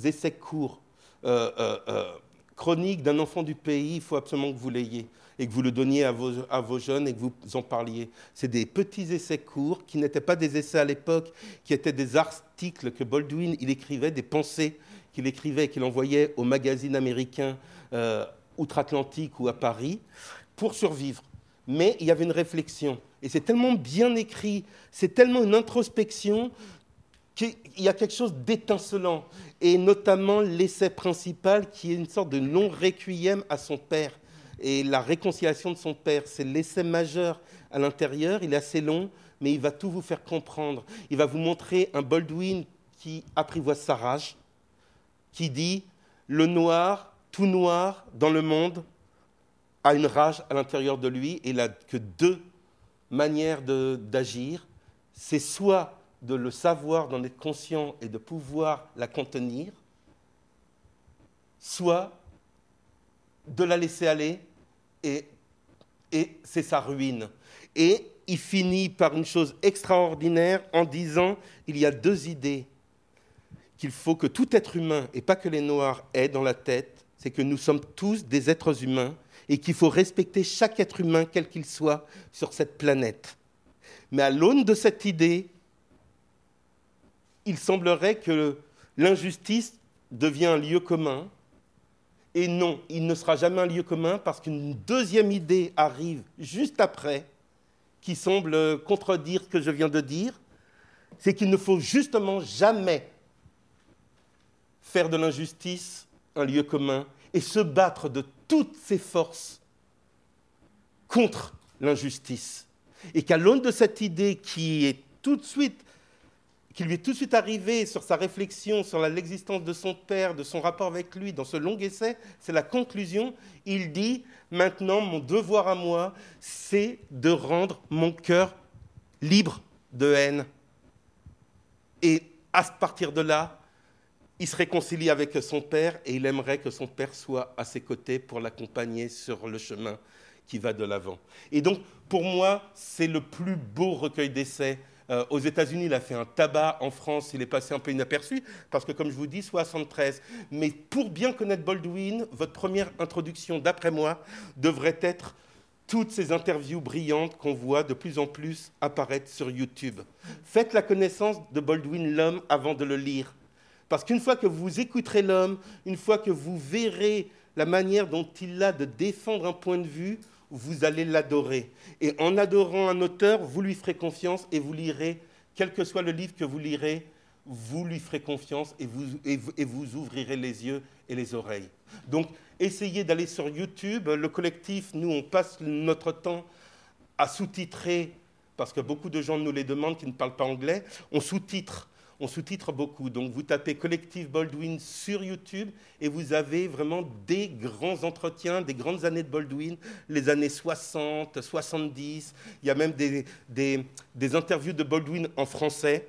essais courts. Euh, euh, euh, chronique d'un enfant du pays, il faut absolument que vous l'ayez et que vous le donniez à vos, jeunes et que vous en parliez. C'est des petits essais courts qui n'étaient pas des essais à l'époque, qui étaient des articles que Baldwin il écrivait, des pensées qu'il écrivait et qu'il envoyait aux magazines américains euh, outre-Atlantique ou à Paris pour survivre. Mais il y avait une réflexion. Et c'est tellement bien écrit, c'est tellement une introspection qu'il y a quelque chose d'étincelant. Et notamment l'essai principal qui est une sorte de long requiem à son père et la réconciliation de son père. C'est l'essai majeur à l'intérieur, il est assez long, mais il va tout vous faire comprendre. Il va vous montrer un Baldwin qui apprivoise sa rage, qui dit le noir, tout noir dans le monde, a une rage à l'intérieur de lui et il n'a que deux manières d'agir. C'est soit de le savoir, d'en être conscient et de pouvoir la contenir, soit de la laisser aller et, c'est sa ruine. Et il finit par une chose extraordinaire en disant il y a deux idées qu'il faut que tout être humain, et pas que les Noirs, aient dans la tête, c'est que nous sommes tous des êtres humains et qu'il faut respecter chaque être humain, quel qu'il soit, sur cette planète. Mais à l'aune de cette idée, il semblerait que l'injustice devient un lieu commun. Et non, il ne sera jamais un lieu commun parce qu'une deuxième idée arrive juste après qui semble contredire ce que je viens de dire. C'est qu'il ne faut justement jamais faire de l'injustice un lieu commun et se battre de toutes ses forces contre l'injustice. Et qu'à l'aune de cette idée qui est tout de suite qui lui est tout de suite arrivé sur sa réflexion sur l'existence de son père, de son rapport avec lui, dans ce long essai, c'est la conclusion. Il dit, maintenant, mon devoir à moi, c'est de rendre mon cœur libre de haine. Et à partir de là, il se réconcilie avec son père et il aimerait que son père soit à ses côtés pour l'accompagner sur le chemin qui va de l'avant. Et donc, pour moi, c'est le plus beau recueil d'essais euh, aux États-Unis, il a fait un tabac. En France, il est passé un peu inaperçu, parce que, comme je vous dis, 73. Mais pour bien connaître Baldwin, votre première introduction, d'après moi, devrait être toutes ces interviews brillantes qu'on voit de plus en plus apparaître sur YouTube. Faites la connaissance de Baldwin l'homme avant de le lire. Parce qu'une fois que vous écouterez l'homme, une fois que vous verrez la manière dont il a de défendre un point de vue, vous allez l'adorer. Et en adorant un auteur, vous lui ferez confiance et vous lirez, quel que soit le livre que vous lirez, vous lui ferez confiance et vous, et vous ouvrirez les yeux et les oreilles. Donc, essayez d'aller sur YouTube. Le collectif, nous, on passe notre temps à sous-titrer, parce que beaucoup de gens nous les demandent qui ne parlent pas anglais. On sous-titre on sous-titre beaucoup. Donc vous tapez Collective Baldwin sur YouTube et vous avez vraiment des grands entretiens, des grandes années de Baldwin, les années 60, 70. Il y a même des, interviews de Baldwin en français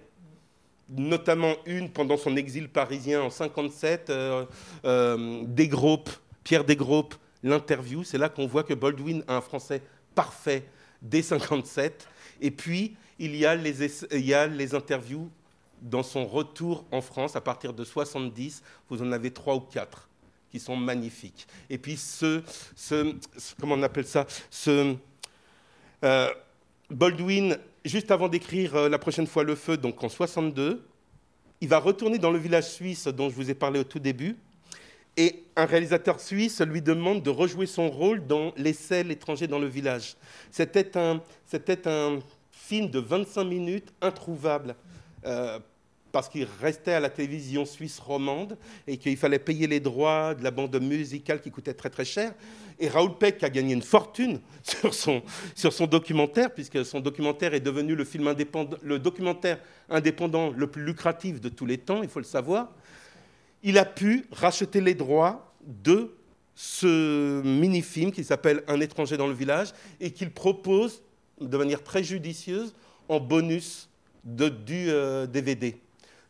notamment une pendant son exil parisien en 57, euh, euh, des groupes, Pierre Desgroupes, l'interview, c'est là qu'on voit que Baldwin a un français parfait dès 57. Et puis, il y a les interviews dans son retour en France, à partir de 70, vous en avez trois ou quatre qui sont magnifiques. Et puis ce, comment on appelle ça, ce euh, Baldwin, juste avant d'écrire euh, la prochaine fois le feu, donc en 62, il va retourner dans le village suisse dont je vous ai parlé au tout début. Et un réalisateur suisse lui demande de rejouer son rôle dans L'essai, l'étranger dans le village. C'était un, c'était un film de 25 minutes introuvable. Euh, parce qu'il restait à la télévision suisse romande et qu'il fallait payer les droits de la bande musicale qui coûtait très très cher. Et Raoul Peck a gagné une fortune sur son, sur son documentaire, puisque son documentaire est devenu le, film indépendant, le documentaire indépendant le plus lucratif de tous les temps, il faut le savoir. Il a pu racheter les droits de ce mini-film qui s'appelle Un étranger dans le village et qu'il propose de manière très judicieuse en bonus du DVD.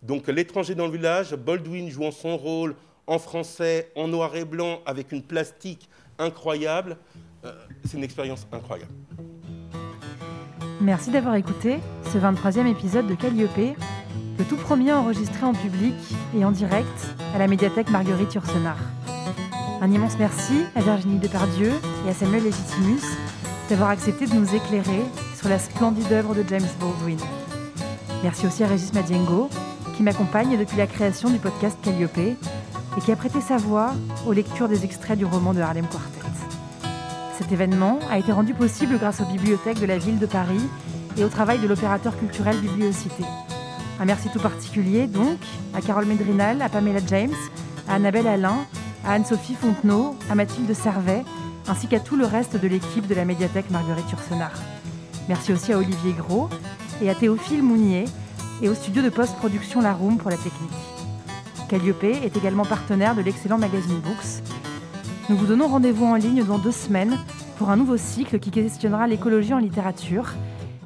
Donc l'étranger dans le village, Baldwin jouant son rôle en français, en noir et blanc, avec une plastique incroyable. Euh, c'est une expérience incroyable. Merci d'avoir écouté ce 23e épisode de Calliope, le tout premier enregistré en public et en direct à la médiathèque Marguerite Yourcenar. Un immense merci à Virginie Depardieu et à Samuel Legitimus d'avoir accepté de nous éclairer sur la splendide œuvre de James Baldwin. Merci aussi à Régis Madiengo qui m'accompagne depuis la création du podcast Calliope et qui a prêté sa voix aux lectures des extraits du roman de Harlem Quartet. Cet événement a été rendu possible grâce aux bibliothèques de la ville de Paris et au travail de l'opérateur culturel Bibliocité. Un merci tout particulier donc à Carole Medrinal, à Pamela James, à Annabelle Alain, à Anne-Sophie Fontenot, à Mathilde Servet, ainsi qu'à tout le reste de l'équipe de la médiathèque Marguerite Yourcenar. Merci aussi à Olivier Gros et à Théophile Mounier, et au studio de post-production La Room pour la technique. Calliope est également partenaire de l'excellent magazine Books. Nous vous donnons rendez-vous en ligne dans deux semaines pour un nouveau cycle qui questionnera l'écologie en littérature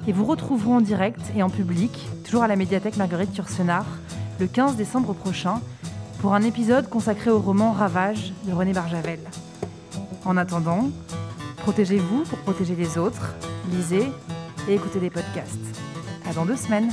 et vous retrouverons en direct et en public, toujours à la médiathèque Marguerite Tursenard, le 15 décembre prochain, pour un épisode consacré au roman Ravage de René Barjavel. En attendant, protégez-vous pour protéger les autres, lisez et écoutez des podcasts. À dans deux semaines!